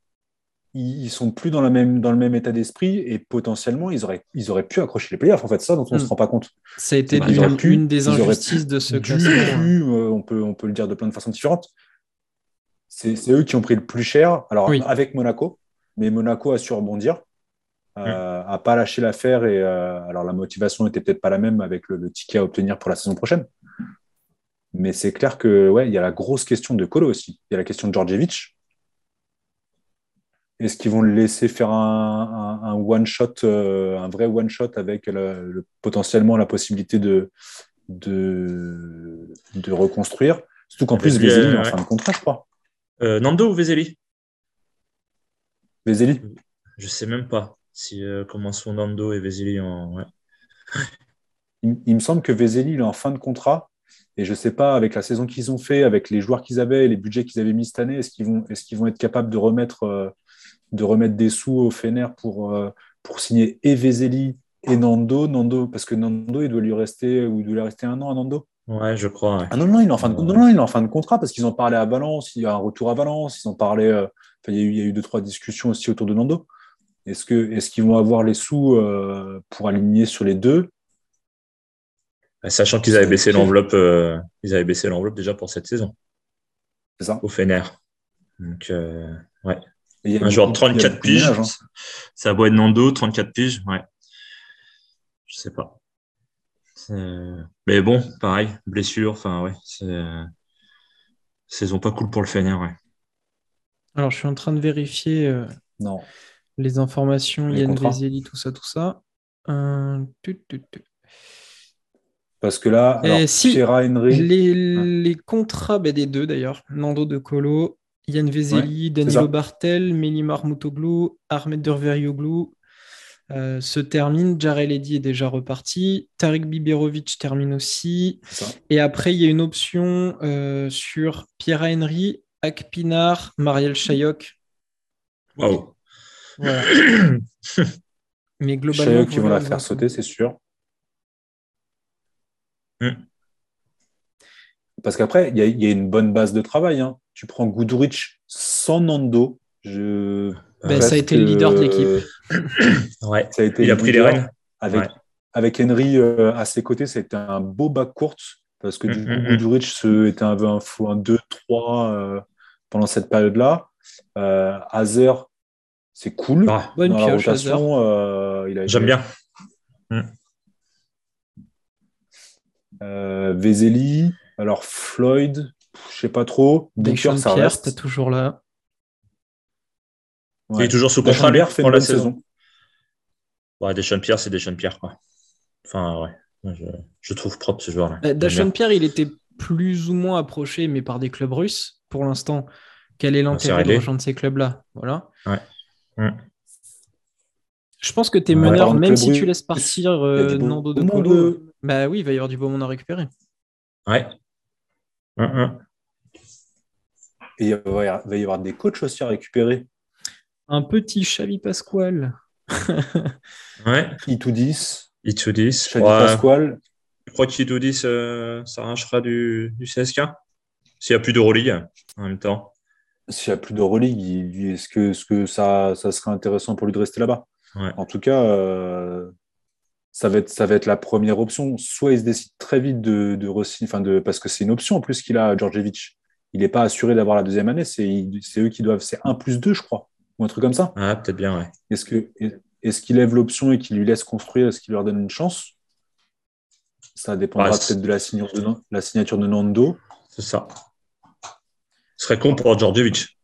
C: ils sont plus dans, la même, dans le même état d'esprit et potentiellement ils auraient, ils auraient pu accrocher les playoffs. En fait, ça dont on ne se hmm. rend pas compte.
A: Ça a été une, des injustices de ce classement.
C: Euh, on, peut, on peut le dire de plein de façons différentes. C'est eux qui ont pris le plus cher, alors avec Monaco, mais Monaco a su rebondir, euh, a pas lâché l'affaire et euh, alors la motivation n'était peut-être pas la même avec le, ticket à obtenir pour la saison prochaine. Mais c'est clair que ouais, il y a la grosse question de Colo aussi. Il y a la question de Djordjevic est-ce qu'ils vont le laisser faire un, one shot, euh, un vrai one shot avec potentiellement la possibilité de, de, reconstruire? Surtout qu'en plus, Vezeli est en fin de contrat, je crois.
B: Euh, Nando ou Vezeli?
C: Vezeli
B: Je sais même pas si, euh, comment sont Nando et Vezeli en.
C: Il, me semble que Vezeli est en fin de contrat. Et je ne sais pas, avec la saison qu'ils ont fait, avec les joueurs qu'ils avaient, les budgets qu'ils avaient mis cette année, est-ce qu'ils vont, est qu'ils vont être capables de remettre de remettre des sous au Fener pour, euh, pour signer et et Nando? Nando, parce que Nando, il doit lui rester, ou il doit lui rester un an à Nando.
B: Ouais, je crois.
C: Ah non, non, il est en fin de, non, non, il est en fin de contrat parce qu'ils ont parlé à Valence, il y a un retour à Valence, ils ont parlé, euh, il, y a eu, il, y a eu, deux, trois discussions aussi autour de Nando. Est-ce qu'ils vont avoir les sous euh, pour aligner sur les deux?
B: Sachant qu'ils avaient baissé l'enveloppe, ils avaient baissé l'enveloppe déjà pour cette saison.
C: ça.
B: au Fener. Donc, euh, ouais. Un joueur de 34 piges. Hein. Ça va être Nando, 34 piges. Ouais. Je sais pas. Mais bon, pareil, blessure. Enfin, ouais. Saison pas cool pour le Fener, ouais.
A: Alors, je suis en train de vérifier euh,
C: non.
A: les informations, Yann Vezeli, tout ça, tout ça.
C: Parce que là,
A: eh, alors, si, les, contrats ben, des deux d'ailleurs, Nando De Colo, Yann Vezeli, Danilo Bartel, Melimar Moutoglou, Ahmed Derverioglou euh, se terminent. Jarel Eddy est déjà reparti. Tarek Biberovic termine aussi. Et après, il y a une option euh, sur Pierre Henry, Akpinar, Mariel Chayok.
B: Wow.
A: Mais globalement. Chayok
C: qui vont la faire sauter, c'est sûr.
B: Hmm.
C: Parce qu'après, il y, a une bonne base de travail. Hein. Tu prends Goudrich sans Nando. Je...
A: Ben, ça a été le leader de l'équipe.
B: ouais.
C: Ça a été
B: il a pris les rênes.
C: Avec, avec Henry euh, à ses côtés, c'était un beau bac court. Parce que du coup, hmm, Goudrich était un, un, un 2-3 euh, pendant cette période-là. Euh, Hazer, c'est cool.
A: Bonne pioche,
B: euh, J'aime bien.
C: Euh, Vezeli, alors Floyd, je sais pas trop.
A: Booker, ça reste. toujours là.
B: Il est toujours sous contrat pour la saison. Ouais, Deschamps Pierre, c'est Deschamps Pierre. Quoi. Enfin, ouais. Je, trouve propre ce joueur-là.
A: Bah, Deschamps Pierre, il était plus ou moins approché, mais par des clubs russes pour l'instant. Quel est l'intérêt de rejoindre ces clubs-là? Voilà.
B: Ouais.
A: Je pense que tes meneurs, même si tu laisses partir euh, Nando de Colo, bah oui, il va y avoir du beau monde à récupérer.
B: Ouais.
C: Et il va y avoir des coachs aussi à récupérer.
A: Un petit Xavi Pasquale.
B: ouais.
C: Itoudis.
B: Itoudis.
C: Xavi Pasquale.
B: Je crois qu'Itoudis euh, s'arrachera du, du CSK s'il n'y a plus d'Euroleague en même temps.
C: S'il n'y a plus d'Euroleague, est-ce que, est -ce que ça, ça serait intéressant pour lui de rester là-bas? En tout cas, euh, ça va être, ça va être la première option. Soit il se décide très vite de, de, enfin de parce que c'est une option en plus qu'il a, Djordjevic. Il n'est pas assuré d'avoir la deuxième année. C'est eux qui doivent. C'est 1 plus 2, je crois. Ou un truc comme ça.
B: Ah, peut-être bien, ouais.
C: Est-ce que est-ce qu'il lève l'option et qu'il lui laisse construire Est-ce qu'il leur donne une chance? Ça dépendra peut-être de la signature de, la signature de Nando.
B: C'est ça. Ce serait con pour Djordjevic.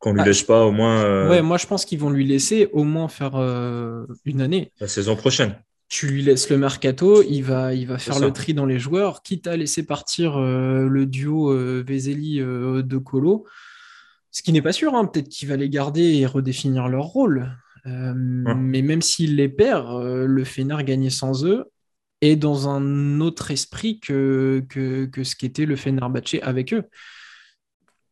B: Qu'on lui ah. laisse pas au moins. Euh,
A: ouais, moi je pense qu'ils vont lui laisser au moins faire euh, une année.
B: La saison prochaine
A: tu lui laisses le mercato, il va, il va faire le tri dans les joueurs, quitte à laisser partir euh, le duo euh, Vezeli euh, de Colo. Ce qui n'est pas sûr, hein. peut-être qu'il va les garder et redéfinir leur rôle. Mais même s'il les perd, le Fener gagner sans eux est dans un autre esprit que, que, que ce qu'était le Fenerbahce avec eux.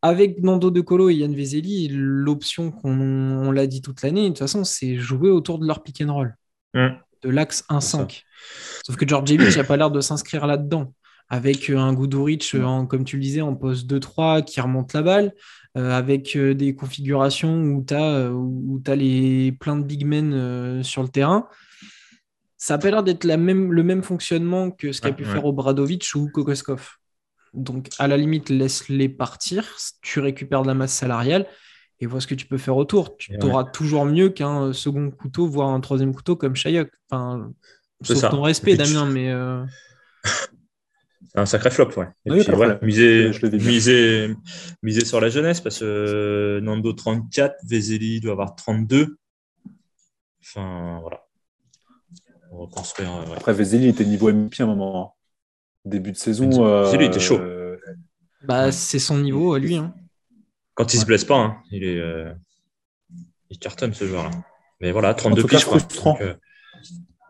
A: Avec Nando De Colo et Yann Vezeli, l'option qu'on l'a dit toute l'année, de toute façon, c'est jouer autour de leur pick and roll de l'axe 1-5. Sauf que Georgievich n'a pas l'air de s'inscrire là-dedans. Avec euh, un Guduric, en, comme tu le disais, en poste 2-3 qui remonte la balle, euh, avec euh, des configurations où tu as, où as les, plein de big men sur le terrain. Ça n'a pas l'air d'être même, le même fonctionnement que ce qu'a pu faire Obradovic ou Kokoskov. Donc, à la limite, laisse-les partir. Tu récupères de la masse salariale et vois ce que tu peux faire autour. Tu auras toujours mieux qu'un second couteau, voire un troisième couteau comme Shayok. Enfin, sauf ton respect, Damien, mais. Euh,
B: c'est un sacré flop, ouais. Et puis, voilà, miser, miser, miser, sur la jeunesse, parce que euh, Nando 34, Vezeli doit avoir 32. Enfin, voilà. On va construire.
C: Euh, Après, Vezeli était niveau MVP à un moment. Hein. Début de saison.
B: Vezeli était chaud.
A: Bah, c'est son niveau à lui. Hein.
B: Quand il ne se blesse pas, hein, il est euh, il cartonne ce joueur-là. Mais voilà, 32
C: piges. frustrant.
B: Euh,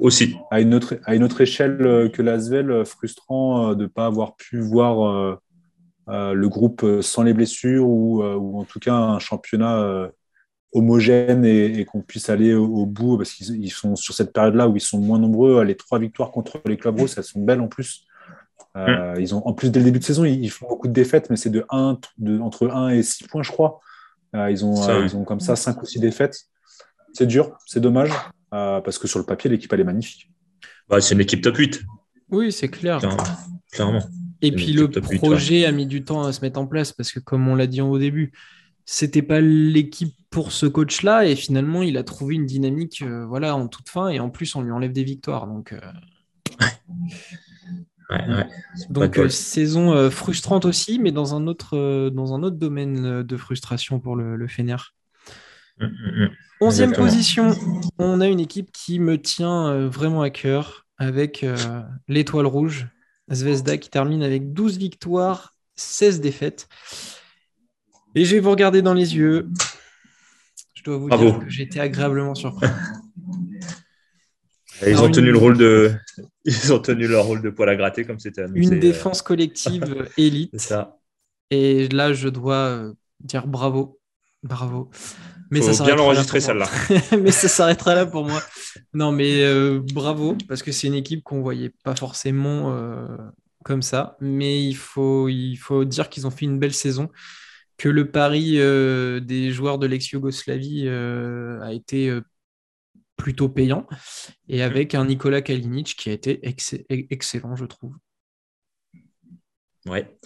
B: aussi.
C: À une, autre, à une autre échelle euh, que l'Asvel, frustrant de ne pas avoir pu voir le groupe sans les blessures ou, ou en tout cas un championnat homogène et, qu'on puisse aller au, bout parce qu'ils sont sur cette période-là où ils sont moins nombreux. Les trois victoires contre les clubs russes, elles sont belles en plus. Euh, mm. ils ont, en plus, dès le début de saison, ils, font beaucoup de défaites, mais c'est de, 1, de entre 1 et 6 points, je crois. Euh, ils, ont, euh, ils ont comme ça 5 ou 6 défaites. C'est dur, c'est dommage, parce que sur le papier, l'équipe, elle est magnifique.
B: Bah, c'est une équipe top 8.
A: Oui, c'est clair.
B: Clairement.
A: Et puis le projet a mis du temps à se mettre en place parce que, comme on l'a dit au début, c'était pas l'équipe pour ce coach-là et finalement il a trouvé une dynamique euh, voilà en toute fin et en plus on lui enlève des victoires donc. Donc saison frustrante aussi, mais dans un autre, dans un autre domaine de frustration pour le, le Fener. Hum, hum, hum. Onzième position, on a une équipe qui me tient vraiment à cœur avec l'étoile rouge, Zvezda, qui termine avec 12 victoires, 16 défaites. Et je vais vous regarder dans les yeux. Je dois vous dire que j'étais agréablement surpris.
B: ils ont tenu le rôle de, ils ont tenu leur rôle de poil à gratter comme c'était
A: Une euh. défense collective élite. ça. Et là, je dois dire bravo, bravo.
B: Mais Faut ça bien l'enregistrer celle-là.
A: mais ça s'arrêtera là pour moi. Non, mais euh, bravo parce que c'est une équipe qu'on voyait pas forcément euh, comme ça. Mais il faut, il faut dire qu'ils ont fait une belle saison que le pari euh, des joueurs de l'ex-Yougoslavie euh, a été euh, plutôt payant, et avec un Nicolas Kalinic qui a été excellent, je trouve.
B: Ouais.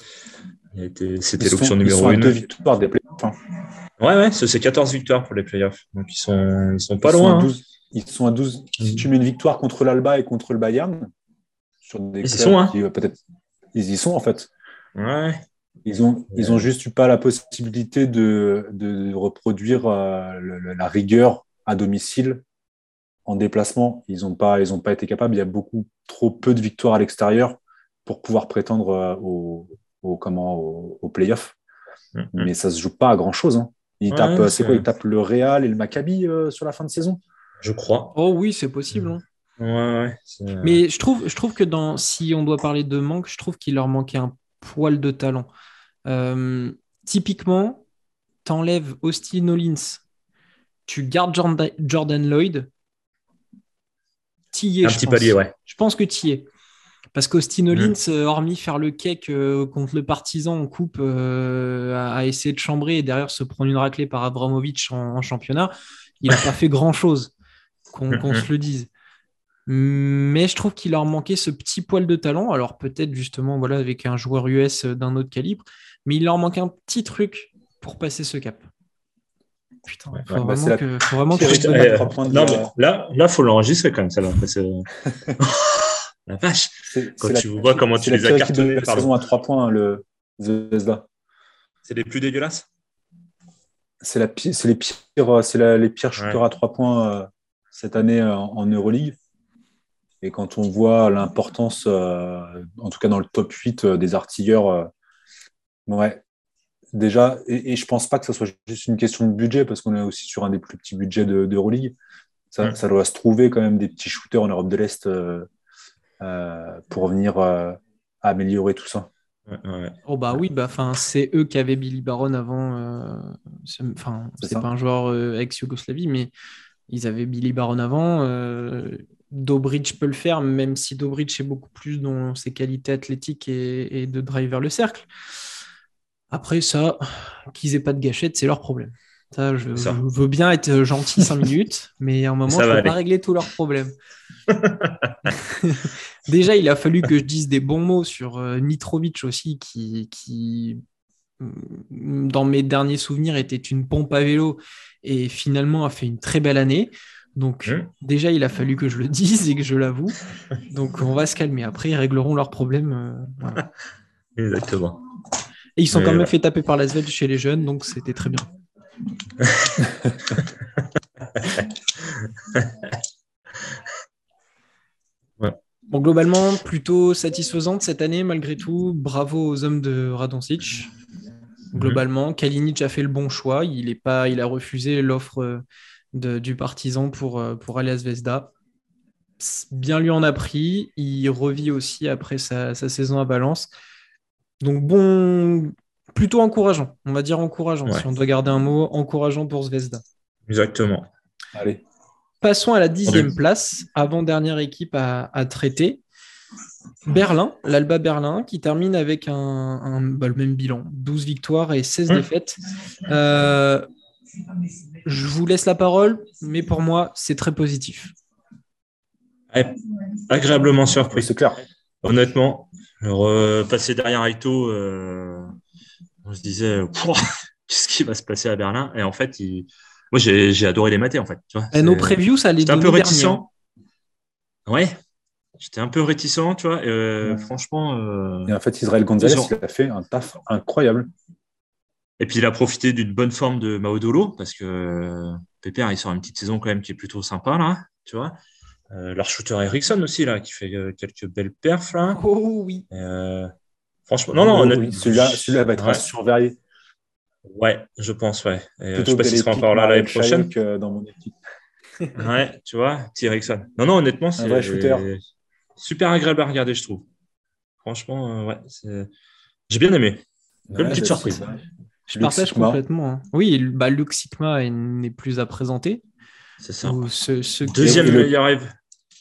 B: C'était l'option numéro 1. Deux victoires des playoffs. Hein. Ouais, ouais, c'est 14 victoires pour les playoffs. Donc ils sont, ils sont pas loin.
C: Hein. Ils sont à 12. Si tu mets une victoire contre l'Alba et contre le Bayern, sur des
B: ils y sont, hein.
C: peut-être. Ils y sont en fait.
B: Ouais.
C: Ils ont, ils ont juste eu pas la possibilité de, de reproduire euh, la rigueur à domicile en déplacement. Ils n'ont pas, ils ont pas été capables. Il y a beaucoup trop peu de victoires à l'extérieur pour pouvoir prétendre euh, au, au, comment, au, au playoff. Mm-hmm. Mais ça se joue pas à grand chose. Hein. Ils tapent, c'est quoi Ils tapent le Real et le Maccabi euh, sur la fin de saison?
B: Je crois.
A: Oh oui, c'est possible. Hein.
B: Ouais,
A: Mais je trouve, je trouve que dans, si on doit parler de manque, je trouve qu'il leur manquait un poil de talent. Euh, typiquement, t'enlèves Austin Hollins, tu gardes Jordan, Lloyd,
B: Un petit palier, ouais.
A: Je pense que t'y es. Parce qu'Austin mm. Hollins, euh, hormis faire le cake euh, contre le partisan en coupe, a, essayé de chambrer et derrière se prendre une raclée par Abramovic en, championnat, il n'a pas fait grand-chose, qu'on mm-hmm. se le dise. Mais je trouve qu'il leur manquait ce petit poil de talent. Alors peut-être justement voilà avec un joueur US d'un autre calibre, mais il leur manque un petit truc pour passer ce cap. Putain, il faut, vraiment que, faut vraiment que
B: je non, mais là, là, faut l'enregistrer quand même, ça va. la vache. Quand tu vois comment tu les as cartonnés.
C: La saison à 3 points, le Zvezda.
B: C'est les plus dégueulasses?
C: C'est la, les pires, c'est les pires shooters à 3 points euh, cette année euh, en, Euroleague. Et quand on voit l'importance, euh, en tout cas dans le top 8 des artilleurs Ouais. Déjà, et, je pense pas que ce soit juste une question de budget, parce qu'on est aussi sur un des plus petits budgets de, de Ça, ça, doit se trouver quand même des petits shooters en Europe de l'Est euh, euh, pour venir euh, améliorer tout ça.
A: Oh bah oui, bah, c'est eux qui avaient Billy Baron avant. Enfin, c'est pas un joueur ex-Yougoslavie, mais ils avaient Billy Baron avant. Dobridge peut le faire, même si Dobridge est beaucoup plus dans ses qualités athlétiques et, et de drive vers le cercle. Après, ça, qu'ils aient pas de gâchette, c'est leur problème. Ça, je, veux bien être gentil cinq minutes, mais à un moment, je ne peux pas régler tous leurs problèmes. Déjà, il a fallu que je dise des bons mots sur euh, Mitrovic aussi, qui, qui, dans mes derniers souvenirs, était une pompe à vélo et finalement a fait une très belle année. Donc, mmh. déjà, il a fallu que je le dise et que je l'avoue. Donc, on va se calmer. Après, ils régleront leurs problèmes.
B: Euh, Exactement.
A: Et ils sont quand même fait taper par la Svel chez les jeunes, donc c'était très bien. Bon, globalement, plutôt satisfaisante cette année, malgré tout. Bravo aux hommes de Radoncic. Globalement, Kalinic a fait le bon choix. Il, est pas, il a refusé l'offre du partisan pour, pour aller à Zvezda. Bien lui en a pris. Il revit aussi après sa, sa saison à Valence. Donc bon, plutôt encourageant, on va dire encourageant, si on doit garder un mot, encourageant pour Zvezda.
B: Exactement.
C: Allez.
A: Passons à la dixième place, avant-dernière équipe à, traiter. Berlin, l'Alba Berlin, qui termine avec un, bah, le même bilan, 12 victoires et 16 mmh. défaites. Euh, je vous laisse la parole, mais pour moi, c'est très positif.
B: agréablement surpris.
C: C'est clair.
B: Honnêtement, passer derrière Aito, euh, on se disait, qu'est-ce qui va se passer à Berlin? Et en fait, moi, j'ai adoré les mater, en fait. Tu vois,
A: et nos previews, ça allait
B: un peu réticent. Ouais, j'étais un peu réticent, tu vois. Euh, franchement. Euh,
C: et en fait, Israël Gonzalez, il a fait un taf incroyable.
B: Et puis, il a profité d'une bonne forme de Maodolo, parce que Pépère, il sort une petite saison quand même qui est plutôt sympa, là, tu vois. Euh, leur shooter Ericsson aussi, là, qui fait euh, quelques belles perfs, là.
A: Oh oui.
B: Euh, franchement, non, non,
C: oh, celui-là, va être ouais. surveillé.
B: Ouais, je pense, ouais. Et, je sais pas s'il sera encore là l'année prochaine.
C: dans mon équipe.
B: ouais, tu vois, T. Ericsson. Non, non, honnêtement, c'est
C: un shooter.
B: super agréable à regarder, je trouve. Franchement, ouais, j'ai bien aimé. Comme petite surprise.
A: Je partage complètement. Hein. Oui, bah, Luke Sigma n'est plus à présenter.
B: C'est ça. Deuxième meilleur rêve.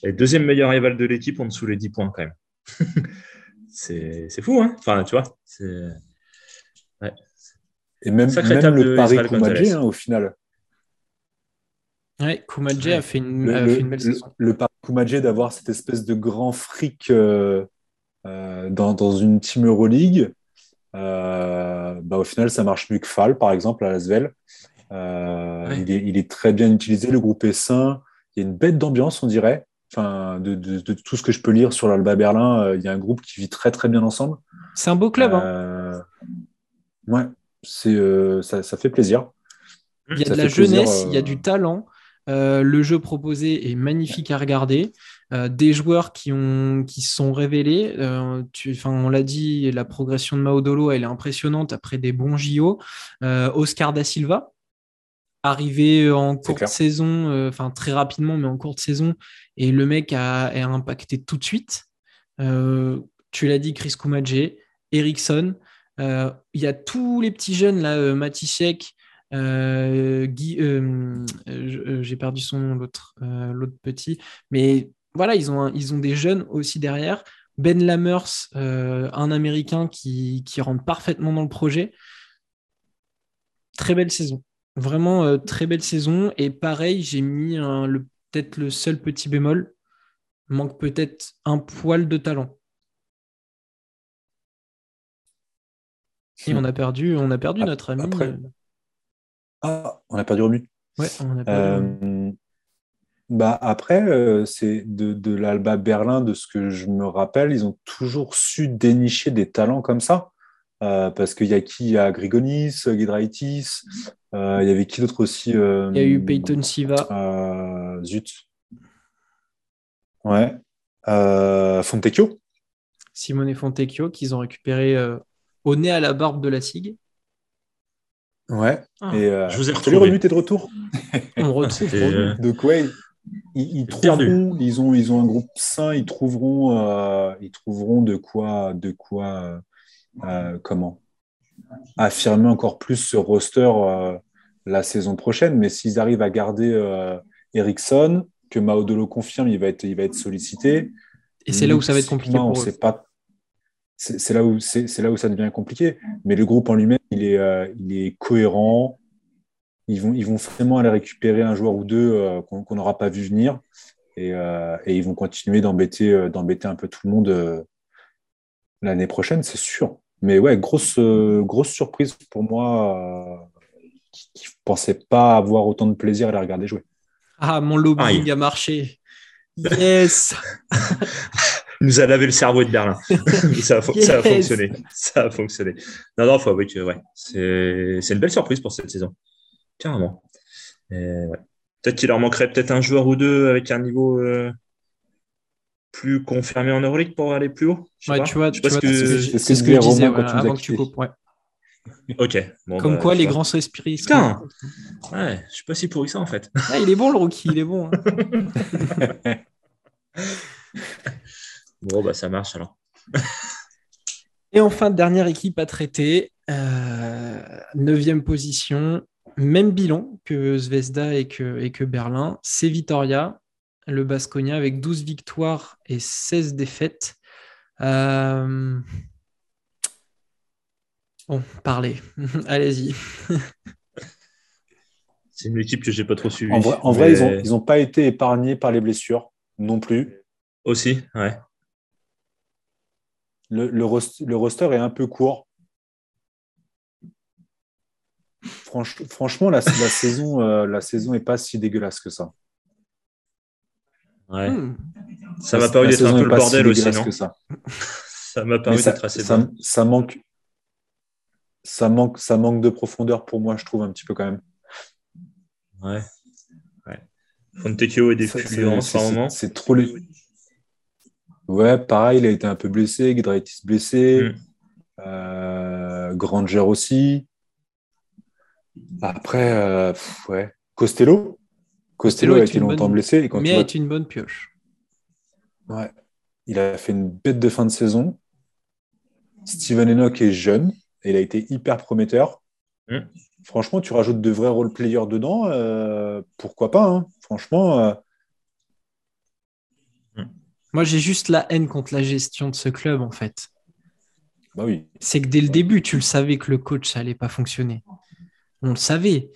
B: Et deuxième meilleur rival de l'équipe en dessous les 10 points quand même. c'est fou, hein Enfin, tu vois, c'est... Ouais.
C: Et même, même le pari Koumadje, hein, au final.
A: Ouais, Koumadje a, fait une, a fait une belle saison.
C: Le, pari Koumadje d'avoir cette espèce de grand fric euh, euh, dans, dans, une Team Euroleague, euh, bah, au final, ça marche mieux que Fall, par exemple, à Lasvel. Euh, il, est, il, est, très bien utilisé, le groupe est sain. Il y a une bête d'ambiance, on dirait enfin, de, de, tout ce que je peux lire sur l'Alba Berlin, euh, il y a un groupe qui vit très très bien ensemble.
A: C'est un beau club. Hein. Euh,
C: ouais, c'est, euh, ça, ça, fait plaisir.
A: Il y a de la jeunesse, il y a du talent. le jeu proposé est magnifique à regarder. des joueurs qui, ont, qui sont révélés. Tu, on l'a dit, la progression de Maodolo, elle est impressionnante après des bons JO. Oscar da Silva, arrivé en courte saison, enfin très rapidement, mais en courte saison, et le mec a, impacté tout de suite. Euh, tu l'as dit, Chris Koumadje, Ericsson. Euh, il y a tous les petits jeunes, là, euh, Matisek, Guy, j'ai perdu son nom, l'autre, l'autre petit. Mais voilà, ils ont, ils ont des jeunes aussi derrière. Ben Lamers, un Américain qui, qui rentre parfaitement dans le projet. Très belle saison. Vraiment très belle saison. Et pareil, j'ai mis le peut-être le seul petit bémol, manque peut-être un poil de talent. Et on a perdu, on a perdu notre ami.
C: Après... Euh. Ah, on a perdu Romu.
A: Ouais, on a perdu.
C: Euh, bah après, euh, c'est de, de l'Alba Berlin, de ce que je me rappelle, ils ont toujours su dénicher des talents comme ça. Parce qu'il y a qui? Il y a Grigonis, Gidraitis, il y avait qui d'autre aussi Il
A: y a eu Peyton Siva.
C: zut. Ouais. Fontecchio.
A: Simone Fontecchio, qu'ils ont récupéré au nez à la barbe de la SIG.
C: Ouais.
B: Ah. Et, je vous ai
C: retrouvé. de retour?
A: On retrouve.
C: de quoi ils, trouveront, ils, ont, ils ont un groupe sain, ils trouveront, ils trouveront de quoi, de quoi comment? Affirmer encore plus ce roster la saison prochaine. Mais s'ils arrivent à garder Ericsson, que Maodolo confirme, il va être, il va être sollicité.
A: Et c'est là où ça va être compliqué pour eux.
C: Pas... C'est là, où, c'est là où ça devient compliqué. Mais le groupe en lui-même, il est, euh, il est cohérent. Ils vont, ils vont vraiment aller récupérer un joueur ou deux euh, qu'on n'aura pas vu venir. Et, euh, et ils vont continuer d'embêter d'embêter un peu tout le monde l'année prochaine, c'est sûr. Mais ouais, grosse, grosse surprise pour moi qui ne pensais pas avoir autant de plaisir à les regarder jouer.
A: Ah, mon lobbying a marché. Yes
B: Il nous a lavé le cerveau de Berlin. ça, a, fonctionné. Ça a fonctionné. Non, non, faut avouer que ouais, c'est une belle surprise pour cette saison. Carrément. Peut-être qu'il leur manquerait peut-être un joueur ou deux avec un niveau euh, plus confirmé en Euroleague pour aller plus haut.
A: Ouais, tu vois, c'est ce que, je disais avant que tu coupes. Ouais.
B: Ok.
A: Comme bah, quoi, les grands esprits.
B: Putain Ouais, je suis pas si pourri ça en fait.
A: Ah, il est bon le rookie, il est bon. Hein.
B: bon, bah ça marche alors.
A: Et enfin, dernière équipe à traiter, euh, neuvième position, même bilan que Zvezda et que, et que Berlin, c'est Vitoria, le Basconia, avec 12 victoires et 16 défaites. Euh, Bon, parlez. Allez-y.
B: C'est une équipe que j'ai pas trop suivie.
C: En vrai, ils n'ont pas été épargnés par les blessures non plus.
B: Aussi, ouais.
C: le, roster est un peu court. franchement, la, saison, euh, la saison est pas si dégueulasse que ça.
B: Ouais. Hmm. Ça m'a paru d'être un peu le bordel aussi, non ça. ça m'a paru d'être assez
C: ça, ça, manque, ça manque, ça manque de profondeur pour moi, je trouve un petit peu quand même.
B: Ouais. ouais. Fontecchio est des en ce moment.
C: C'est trop les. Ouais, pareil, il a été un peu blessé, Gidraitis blessé, mm. euh, Granger aussi. Après, euh, ouais. Costello? Costello, a été longtemps blessé.
A: Et quand mais a été une bonne pioche.
C: Ouais. Il a fait une bête de fin de saison. Steven Enoch est jeune et il a été hyper prometteur. Mm. Franchement, tu rajoutes de vrais role-players dedans, euh, pourquoi pas hein. Franchement,
A: moi, j'ai juste la haine contre la gestion de ce club, en fait.
C: Bah oui.
A: C'est que dès le début, tu le savais que le coach, ça allait pas fonctionner. On le savait.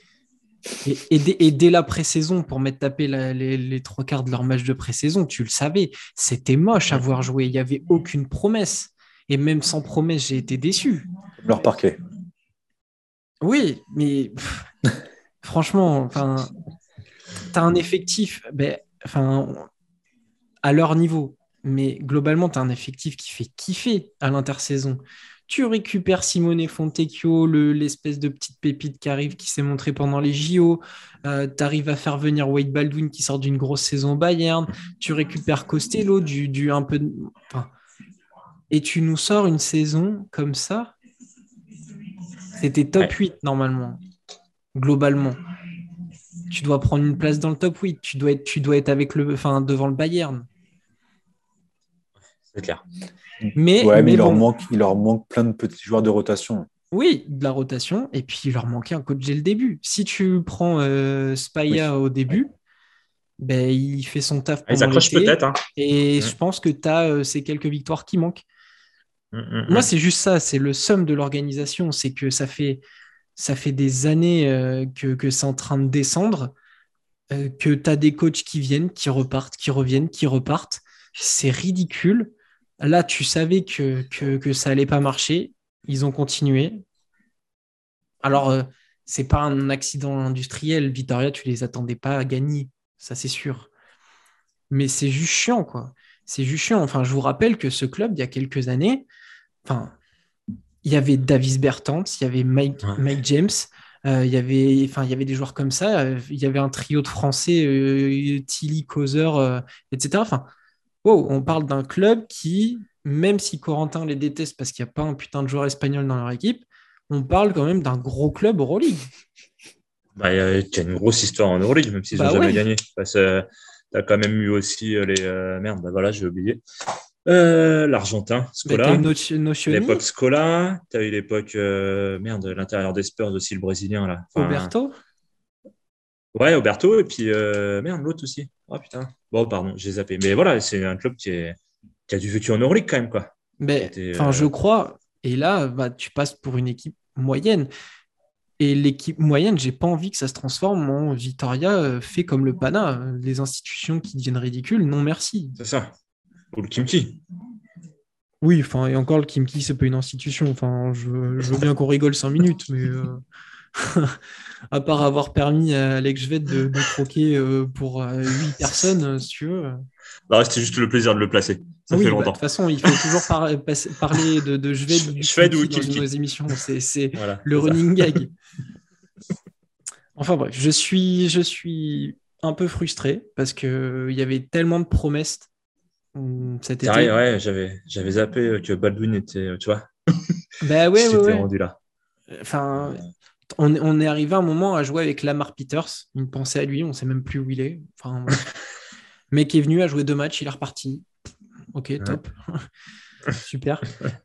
A: Et, dès, la pré-saison, pour mettre taper les, trois quarts de leur match de pré-saison, tu le savais. C'était moche à voir jouer. Il n'y avait aucune promesse. Et même sans promesse, j'ai été déçu.
C: Leur parquet.
A: Oui, mais franchement, tu as un effectif. Ben, à leur niveau. Mais globalement, tu as un effectif qui fait kiffer à l'intersaison. Tu récupères Simone Fontecchio, l'espèce de petite pépite qui arrive, qui s'est montré pendant les JO. Euh, tu arrives à faire venir Wade Baldwin qui sort d'une grosse saison Bayern. Tu récupères Costello, du, du un peu et tu nous sors une saison comme ça. C'était top 8 normalement, globalement. Tu dois prendre une place dans le top 8. Tu dois être, tu dois être avec le, enfin, devant le Bayern.
B: C'est clair.
A: Mais,
C: il, leur manque, il leur manque plein de petits joueurs de rotation.
A: Oui, de la rotation. Et puis, il leur manquait un coach dès le début. Si tu prends euh, Spaya au début, ben, il fait son taf
B: ah, pendant peut-être. Hein.
A: Et mm. je pense que tu as euh, ces quelques victoires qui manquent. Mm, mm, Moi, c'est juste ça. C'est le somme de l'organisation. C'est que ça fait, ça fait des années euh, que, que c'est en train de descendre, que tu as des coachs qui viennent, qui repartent, qui reviennent, qui repartent. C'est ridicule. Là, tu savais que, que, ça allait pas marcher. Ils ont continué. Alors, ce euh, c'est pas un accident industriel. Vitoria, tu les attendais pas à gagner. Ça, c'est sûr. Mais c'est juste chiant, quoi. C'est juste chiant. Enfin, je vous rappelle que ce club, il y a quelques années, enfin, il y avait Davis Bertans, il y avait Mike, James, euh, il, y avait, enfin, il y avait des joueurs comme ça. il y avait un trio de Français, euh, Tilly, Causer, etc. Enfin, on parle d'un club qui, même si Corentin les déteste parce qu'il n'y a pas un putain de joueur espagnol dans leur équipe, on parle quand même d'un gros club Euroleague.
B: Bah, il y a une grosse histoire en Euroleague, même s'ils n'ont bah jamais gagné. Parce que tu as quand même eu aussi euh, les. Euh, merde, bah voilà, j'ai oublié. Euh, L'Argentin, Scola. l'époque Scola. Tu as eu l'époque. merde, l'intérieur des Spurs aussi, le Brésilien. là.
A: Roberto
B: Ouais, Oberto, et puis euh, merde, l'autre aussi. Oh putain. Bon, pardon, j'ai zappé. Mais voilà, c'est un club qui, est, qui a du futur en Euroleague quand même, quoi.
A: Mais, enfin, je euh, crois. Et là, bah, tu passes pour une équipe moyenne. Et l'équipe moyenne, j'ai pas envie que ça se transforme en Vitoria euh, fait comme le Pana, les institutions qui deviennent ridicules. Non, merci.
B: C'est ça. Ou le Kimchi.
A: Oui, enfin, et encore le Kimchi, c'est pas une institution. Enfin, je, veux bien qu'on rigole cinq minutes, mais. à part avoir permis à Alex Jvet de, croquer euh, pour euh, huit personnes, euh, si tu veux.
B: Bah, c'était juste le plaisir de le placer. Ça fait bah, longtemps.
A: de toute façon, il faut toujours parler de, de Jvet ou dans nos émissions. C'est le running gag. Enfin bref, je suis, je suis un peu frustré parce qu'il y avait tellement de promesses
B: cet été. Ouais, j'avais, j'avais zappé que Baldwin était, tu vois.
A: Bah ouais, ouais, rendu là. Enfin, on, est arrivé à un moment à jouer avec Lamar Peters. Une pensée à lui, on ne sait même plus où il est. Enfin, mec est venu à jouer deux matchs, il est reparti. Ok, top. Super.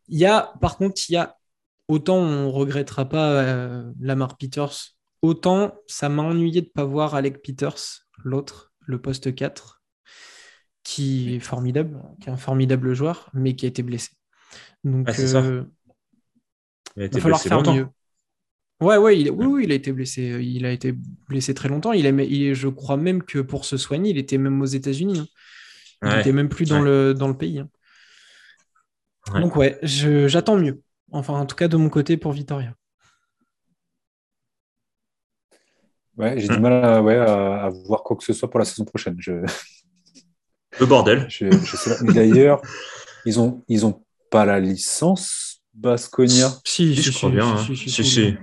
A: Il y a, par contre, il y a autant on regrettera pas euh, Lamar Peters, autant ça m'a ennuyé de ne pas voir Alec Peters, l'autre, le poste 4, qui est formidable, qui est un formidable joueur, mais qui a été blessé. Donc, euh, il, va falloir faire mieux. Ouais, ouais, il, oui, oui, il a été blessé. Il a été blessé très longtemps. Il, il je crois même que pour se soigner, il était même aux États-Unis. Hein. Il n'était même plus dans, le, dans le pays. Hein. Donc ouais, j'attends mieux. Enfin, en tout cas de mon côté pour Vitoria.
C: Ouais, j'ai du mal à, ouais, à, voir quoi que ce soit pour la saison prochaine. Je...
B: Le bordel.
C: Je, D'ailleurs, ils ont, ils ont pas la licence Basconia.
B: Si, je crois bien. Si, si.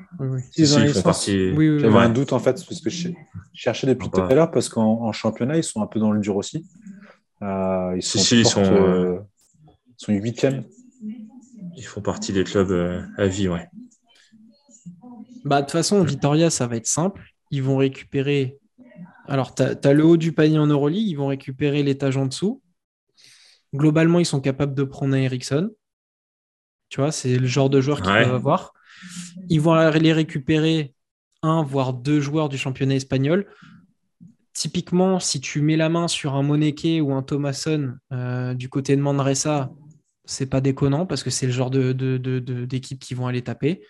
C: Ils partie... J'avais un doute en fait, parce que je cherchais depuis tout à l'heure, parce qu'en championnat, ils sont un peu dans le dur aussi. Euh, ils sont,
B: si, ils sont,
C: euh, sont huitièmes.
B: Ils font partie des clubs euh, à vie, ouais.
A: Bah, de toute façon, Vitoria, ça va être simple. Ils vont récupérer. Alors, tu as, le haut du panier en Euroleague, ils vont récupérer l'étage en dessous. Globalement, ils sont capables de prendre un Ericsson. Tu vois, c'est le genre de joueur qu'ils peuvent avoir. Ils vont les récupérer un, voire deux joueurs du championnat espagnol. Typiquement, si tu mets la main sur un Moneke ou un Thomason euh, du côté de Manresa, c'est pas déconnant parce que c'est le genre d'équipe de, qui vont aller taper.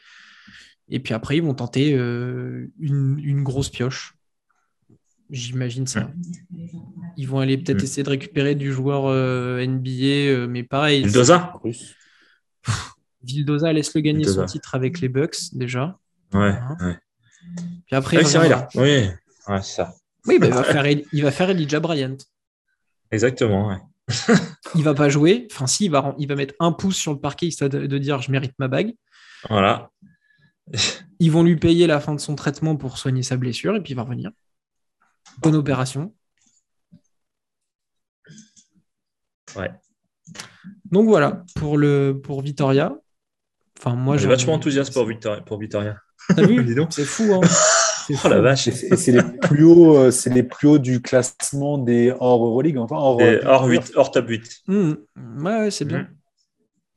A: Et puis après, ils vont tenter euh, une, grosse pioche. J'imagine ça. Ils vont aller peut-être essayer de récupérer du joueur euh, NBA, euh, mais pareil.
B: Vildoza
A: Vildoza laisse le gagner son titre avec les Bucks déjà.
B: Ouais. Hein.
A: Puis après,
B: il va Oui, ouais, ça.
A: Oui, bah, il, va faire, il va faire Elijah Bryant.
B: Exactement, ouais
A: il va pas jouer. Enfin, si, il va, il va mettre un pouce sur le parquet histoire de, dire je mérite ma bague.
B: Voilà.
A: Ils vont lui payer la fin de son traitement pour soigner sa blessure et puis il va revenir. Bonne opération.
B: Ouais.
A: Donc voilà, pour, le, pour Vitoria. Enfin, moi,
B: je vachement enthousiaste pour Vitoria. Pour Vitoria.
A: T'as vu C'est fou, hein
B: Oh la vache.
C: C'est les plus hauts, euh, c'est les plus hauts du classement des hors Euroleague, enfin hors,
B: hors, 8, hors top 8.
A: Mmh. Ouais, c'est bien. Mmh.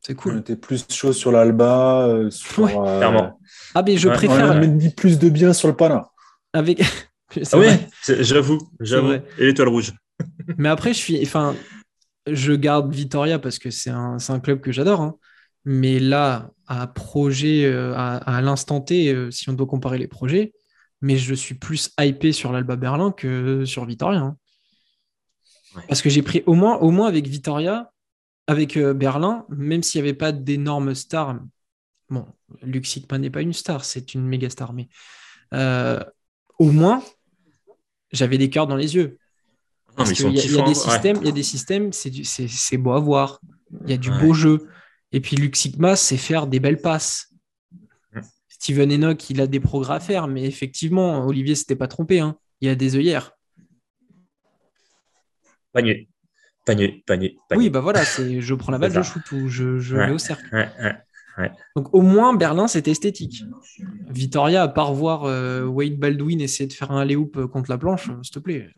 A: C'est cool.
C: On était plus chaud sur l'Alba, euh, sur.
B: Euh, Clairement.
A: Ah, mais je préfère.
C: On a dit plus de bien sur le Pana.
A: Avec.
B: ah oui, j'avoue, j'avoue. Et l'étoile rouge.
A: mais après, je suis. Enfin, je garde Vitoria parce que c'est un, un, club que j'adore. Hein. Mais là, à projet, à, à l'instant T, si on doit comparer les projets, mais je suis plus hypé sur l'Alba Berlin que sur Vitoria. Hein. Parce que j'ai pris au moins, au moins avec Vitoria, avec euh, Berlin, même s'il n'y avait pas d'énormes stars. Bon, Luc n'est pas une star, c'est une méga star, mais euh, au moins, j'avais des cœurs dans les yeux. Il, y a, des systèmes, il y a des systèmes, c'est beau à voir. Il y a du beau jeu. Et puis Luc Sigma, c'est faire des belles passes. Steven Enoch, il a des progrès à faire, mais effectivement, Olivier s'était pas trompé. Hein. Il y a des œillères.
B: Panier. Panier, panier,
A: Oui, bah voilà, c'est je prends la balle, je shoot ou je, je vais au cercle. Donc au moins, Berlin, c'est esthétique. Vitoria, à part voir euh, Wade Baldwin essayer de faire un alley-oop euh, contre la planche, euh, s'il te plaît.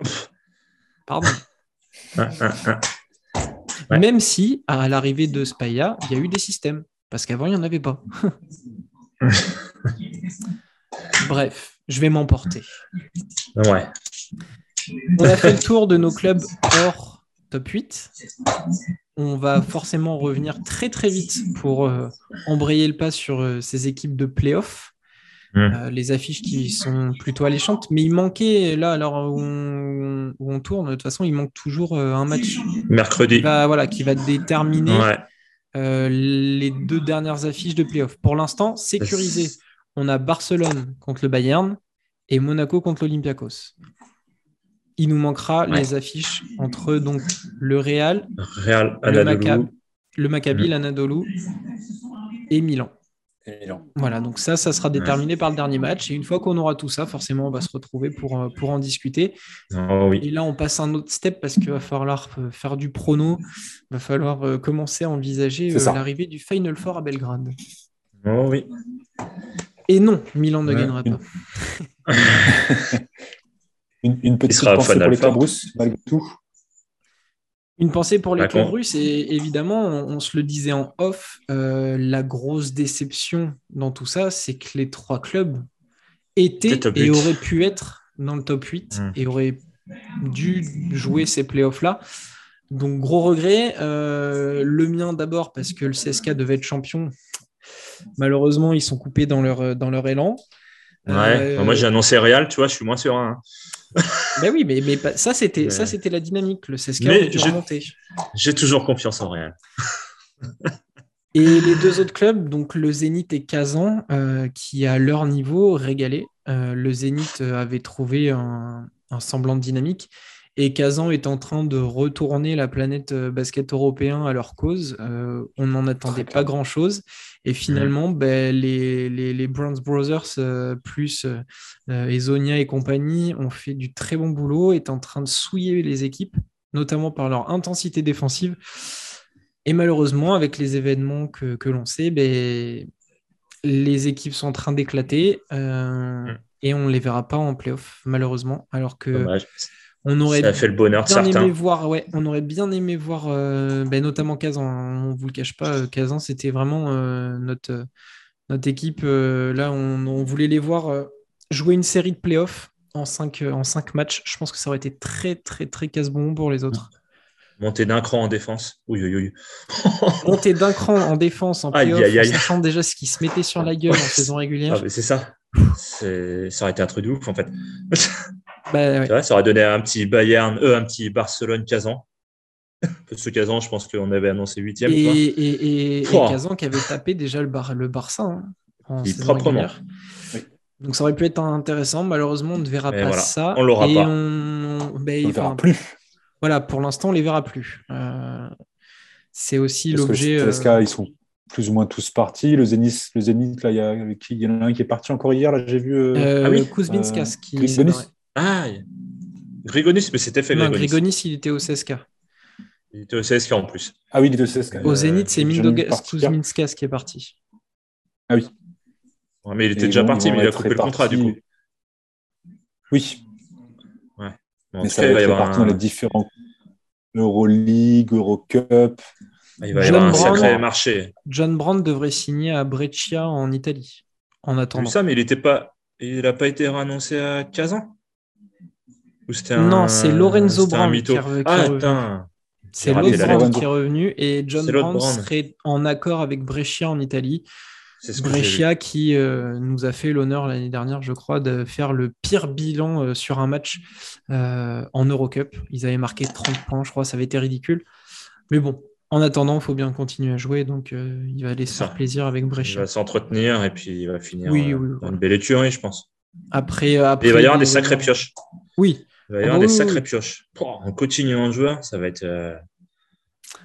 A: Pardon. Même si, à l'arrivée de Spaya, il y a eu des systèmes. Parce qu'avant, il n'y en avait pas. Bref, je vais m'emporter.
B: Ouais.
A: On a fait le tour de nos clubs hors top 8. On va forcément revenir très très vite pour euh, embrayer le pas sur euh, ces équipes de playoff. Mmh. Euh, les affiches qui sont plutôt alléchantes, mais il manquait là, alors où on, tourne, de toute façon, il manque toujours un match.
B: Mercredi.
A: voilà, qui va déterminer ouais. Euh, les deux dernières affiches de playoff. Pour l'instant, sécurisé. On a Barcelone contre le Bayern et Monaco contre l'Olympiakos. Il nous manquera les affiches entre donc le Real,
B: Real
A: le, Maccabi, l'Anadolu et Milan. Voilà, donc ça, ça sera déterminé par le dernier match. Et une fois qu'on aura tout ça, forcément, on va se retrouver pour, euh, pour en discuter.
B: Oh
A: et là, on passe un autre step parce qu'il va falloir euh, faire du prono. Il va falloir euh, commencer à envisager l'arrivée du Final Four à Belgrade.
B: Oh oui.
A: Et non, Milan ne gagnera pas.
C: une, petite pensée pour les clubs malgré tout.
A: Une pensée pour les clubs russes, et évidemment, on, se le disait en off, euh, la grosse déception dans tout ça, c'est que les trois clubs étaient et auraient pu être dans le top 8 hmm. et auraient dû jouer ces playoffs-là. Donc, gros regret. Euh, le mien d'abord, parce que le CSK devait être champion. Malheureusement, ils sont coupés dans leur, dans leur élan.
B: Ouais, moi j'ai annoncé Real, tu vois, je suis moins serein. Hein
A: ben oui, mais, mais ça, c'était ça c'était la dynamique. Le CSKA
B: J'ai toujours confiance en Real.
A: Et les deux autres clubs, donc le Zénith et Kazan, qui à leur niveau régalé. le Zénith avait trouvé un, semblant de dynamique. Et Kazan est en train de retourner la planète euh, basket européen à leur cause. Euh, on n'en attendait pas grand-chose. Et finalement, ben, les, les, les Brothers euh, plus Ezonia et compagnie ont fait du très bon boulot, est en train de souiller les équipes, notamment par leur intensité défensive. Et malheureusement, avec les événements que, que l'on sait, ben, les équipes sont en train d'éclater mm. et on ne les verra pas en playoff, malheureusement. Alors que
B: on aurait ça fait le bonheur
A: bien aimé voir, ouais, on aurait bien aimé voir, euh, ben, notamment Kazan. Hein. on vous le cache pas, euh, Kazan, c'était vraiment euh, notre, notre équipe. là, on, voulait les voir jouer une série de playoffs en 5 en cinq matchs. Je pense que ça aurait été très, très, très casse-bon pour les autres.
B: Monter d'un cran en défense. Oui, oui, oui.
A: Monter d'un cran en défense en playoff, en sachant déjà ce qui se mettait sur la gueule en saison régulière.
B: Ah, c'est ça. Ça aurait été un truc de ouf, en fait. Bah, ça aurait donné un petit Bayern, eux, un petit Barcelone-Kazan. Parce que Kazan, je pense qu'on avait annoncé 8
A: Et, et, et, Kazan qui avait tapé déjà le, bar, le Barça hein,
B: en proprement.
A: Donc ça aurait pu être intéressant. Malheureusement, on ne verra pas ça.
B: On l'aura pas.
C: On ben, ne verra plus.
A: Voilà, pour l'instant, on ne les verra plus. Euh, c'est aussi l'objet.
C: Euh... ils sont plus ou moins tous partis. Le Zénith, le Zénith là, il y, a, il y en a un qui est parti encore hier. Là, j'ai vu.
A: Euh... euh ah oui, Kuzminskas qui.
B: Ah, Grigonis, mais c'était fait
A: Grigonis. Non, Grigonis, il était au CSK.
B: Il était au CSK en plus.
C: Ah oui, il était au CSK.
A: Au Zénith, c'est Mindogas Kuzminskas qui est parti.
C: Ah oui.
B: mais il était déjà parti, mais il a coupé le contrat du coup.
C: Oui.
B: Ouais.
C: mais ça va être parti dans les différents Euroleague, Eurocup.
B: Il va y avoir un sacré marché.
A: John Brand devrait signer à Breccia en Italie. En attendant.
B: ça, mais il n'était pas. Il n'a pas été réannoncé à Kazan?
A: Non, c'est Lorenzo Brand qui, est
B: ah,
A: C'est Lorenzo qui est revenu et John Brand serait en accord avec Brescia en Italie. Brescia qui euh, nous a fait l'honneur l'année dernière, je crois, de faire le pire bilan euh, sur un match euh, en Eurocup. Ils avaient marqué 30 points, je crois, ça avait été ridicule. Mais bon, en attendant, il faut bien continuer à jouer, donc il va aller se faire plaisir avec Brescia.
B: Il va s'entretenir et puis il va finir oui, euh, une belle je pense.
A: Après, après
B: il va y avoir des sacrées pioches.
A: Oui.
B: Il va y avoir ah des bah sacrées pioches. en continuant en joueur, ça va être, euh,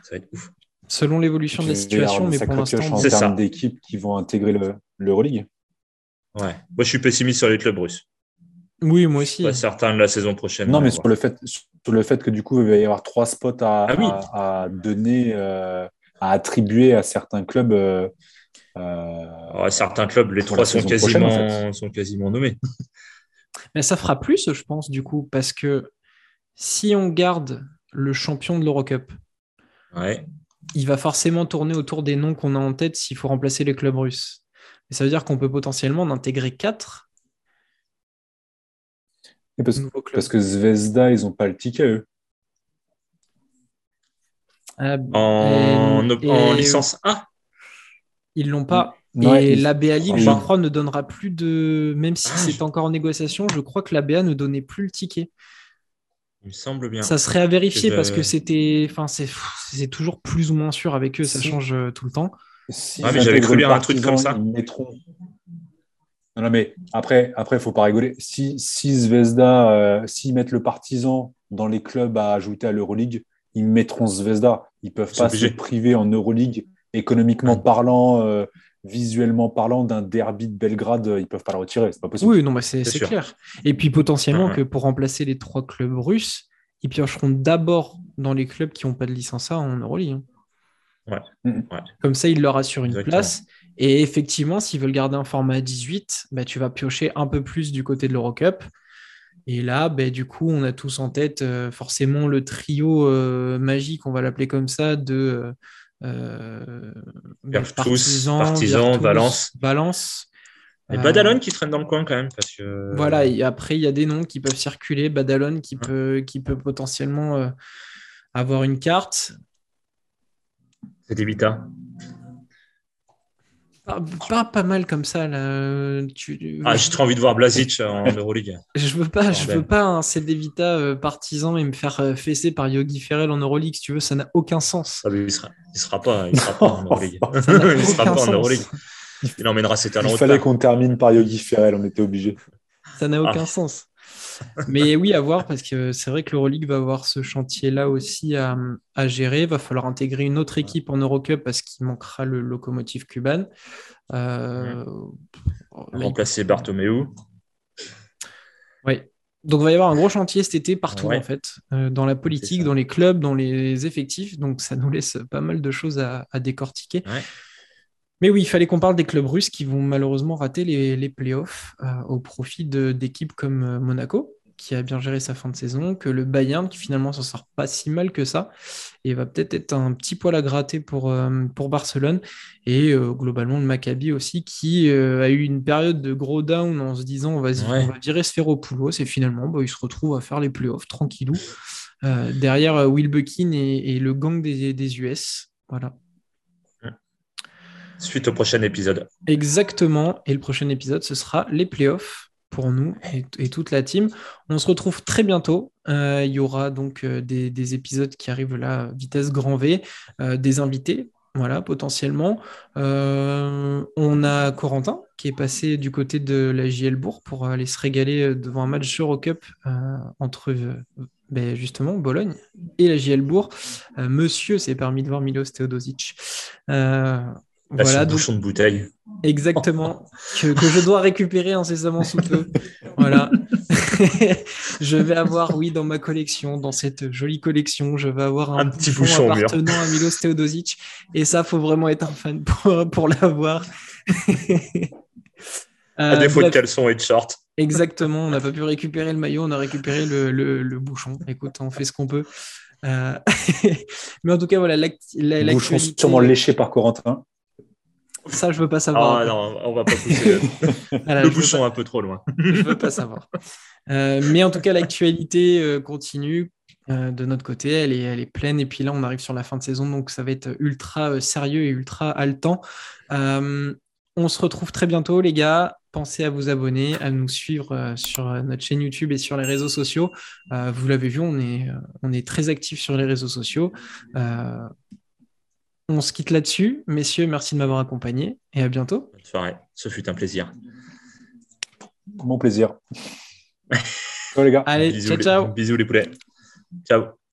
B: ça va être ouf.
A: Selon l'évolution de la situation, mais pour l'instant,
C: en termes d'équipes qui vont intégrer l'Euroleague.
B: Ouais. Moi, je suis pessimiste sur les clubs russes.
A: Oui, moi aussi.
B: Pas certain de la saison prochaine.
C: Non, mais sur le fait, le fait que du coup, il va y avoir trois spots à, ah donner, euh, à attribuer à certains clubs. Euh,
B: euh, certains clubs, les trois sont quasiment, sont quasiment nommés.
A: Mais ça fera plus, je pense, du coup, parce que si on garde le champion de l'Eurocup, il va forcément tourner autour des noms qu'on a en tête s'il faut remplacer les clubs russes. Et ça veut dire qu'on peut potentiellement en intégrer quatre
C: parce, que Zvezda, ils n'ont pas le ticket, eux.
B: Ah, en, licence 1
A: Ils l'ont pas. Et la BA League, je crois, ne donnera plus de. Même si ah, c'est encore en négociation, je crois que la BA ne donnait plus le ticket.
B: Il me semble bien.
A: Ça serait à vérifier parce que c'était. Enfin, c'est toujours plus ou moins sûr avec eux, ça change euh, tout le temps.
B: ah, mais j'avais cru lire un truc comme ça.
C: Non, mais après, après, faut pas rigoler. Si, si Zvezda, euh, s'ils mettent le partisan dans les clubs à ajouter à l'Euroleague, ils mettront Zvezda. Ils peuvent pas se priver en Euroleague, économiquement parlant, euh, visuellement parlant, d'un derby de Belgrade. Ils peuvent pas le retirer. C'est pas possible.
A: Oui, non, mais c'est clair. Et puis potentiellement que pour remplacer les trois clubs russes, ils piocheront d'abord dans les clubs qui n'ont pas de licence A en Euroleague.
B: Hein. Ouais.
A: Comme ça, ils leur assurent une place. Et effectivement, s'ils veulent garder un format 18, bah, tu vas piocher un peu plus du côté de l'Eurocup. Et là, bah, du coup, on a tous en tête euh, forcément le trio euh, magique, on va l'appeler comme ça, de
B: euh, Partisan, Valence.
A: Valence.
B: Et Badalone qui traîne dans le coin quand même. Parce que...
A: Voilà, et après, il y a des noms qui peuvent circuler. Badalone qui, peut, qui peut potentiellement avoir une carte.
B: C'est Vita.
A: Pas, pas, mal comme ça. Là. Tu...
B: Ah, j'ai trop envie de voir Blazic en Euroleague.
A: Je veux pas, je veux pas un CD Vita euh, partisan et me faire euh, fesser par Yogi Ferrell en Euroleague. Si tu veux, ça n'a aucun sens.
B: Ah, il sera, il sera pas, il sera pas en Euroleague. il sera pas en Euroleague. Il emmènera ses talents.
C: Il fallait qu'on termine par Yogi Ferrell, on était obligé.
A: Ça n'a aucun ah. sens. Mais oui, à voir, parce que c'est vrai que l'Euroleague va avoir ce chantier-là aussi à, gérer. Il va falloir intégrer une autre équipe en Eurocup parce qu'il manquera le locomotive cuban. Euh,
B: Remplacer Bartomeu.
A: Oui. Donc, il va y avoir un gros chantier cet été partout, en fait, euh, dans la politique, dans les clubs, dans les effectifs. Donc, ça nous laisse pas mal de choses à, décortiquer. Mais oui, il fallait qu'on parle des clubs russes qui vont malheureusement rater les, les playoffs euh, au profit d'équipes comme euh, Monaco, qui a bien géré sa fin de saison, que le Bayern, qui finalement s'en sort pas si mal que ça, et va peut-être être un petit poil à gratter pour, euh, pour Barcelone, et globalement le Maccabi aussi, qui a eu une période de gros down en se disant on va, on va virer Sphéropoulos, et finalement bah, il se retrouve à faire les playoffs tranquillou, derrière Will Buckin et, le gang des, des US. Voilà.
B: Suite au prochain épisode.
A: Exactement. Et le prochain épisode, ce sera les playoffs pour nous et, toute la team. On se retrouve très bientôt. Euh, il y aura donc euh, des, épisodes qui arrivent là, vitesse grand V, euh, des invités, voilà, potentiellement. on a Corentin qui est passé du côté de la JL Bourg pour aller se régaler devant un match Eurocup entre ben justement Bologne et la JL Bourg. monsieur s'est permis de voir Milos Teodosic
B: voilà, bouchon de bouteille.
A: Exactement, que, je dois récupérer incessamment sous peu. voilà. je vais avoir, oui, dans ma collection, dans cette jolie collection, je vais avoir un, petit bouchon, appartenant à Milos Teodosic. Et ça, faut vraiment être un fan pour, pour l'avoir.
B: à défaut de caleçon et de short.
A: Exactement, on n'a pas pu récupérer le maillot, on a récupéré le, le, bouchon. Écoute, on fait ce qu'on peut. Euh, mais en tout cas, voilà.
C: Bouchon sûrement léché par Corentin.
A: Ça, je veux pas savoir.
B: Ah non, on va pas pousser le bouchon un peu trop loin.
A: je veux pas savoir. Euh, mais en tout cas, l'actualité euh, continue. Euh, de notre côté, elle est, elle est pleine. Et puis là, on arrive sur la fin de saison, donc ça va être ultra sérieux et ultra haletant. on se retrouve très bientôt, les gars. Pensez à vous abonner, à nous suivre sur notre chaîne YouTube et sur les réseaux sociaux. vous l'avez vu, on est, on est très actifs sur les réseaux sociaux. On se quitte là-dessus. Messieurs, merci de m'avoir accompagné et à bientôt.
B: Bonne soirée. Ce fut un plaisir.
C: Mon plaisir. ciao les gars.
A: Allez, ciao, ciao.
B: Bisous les poulets. Ciao.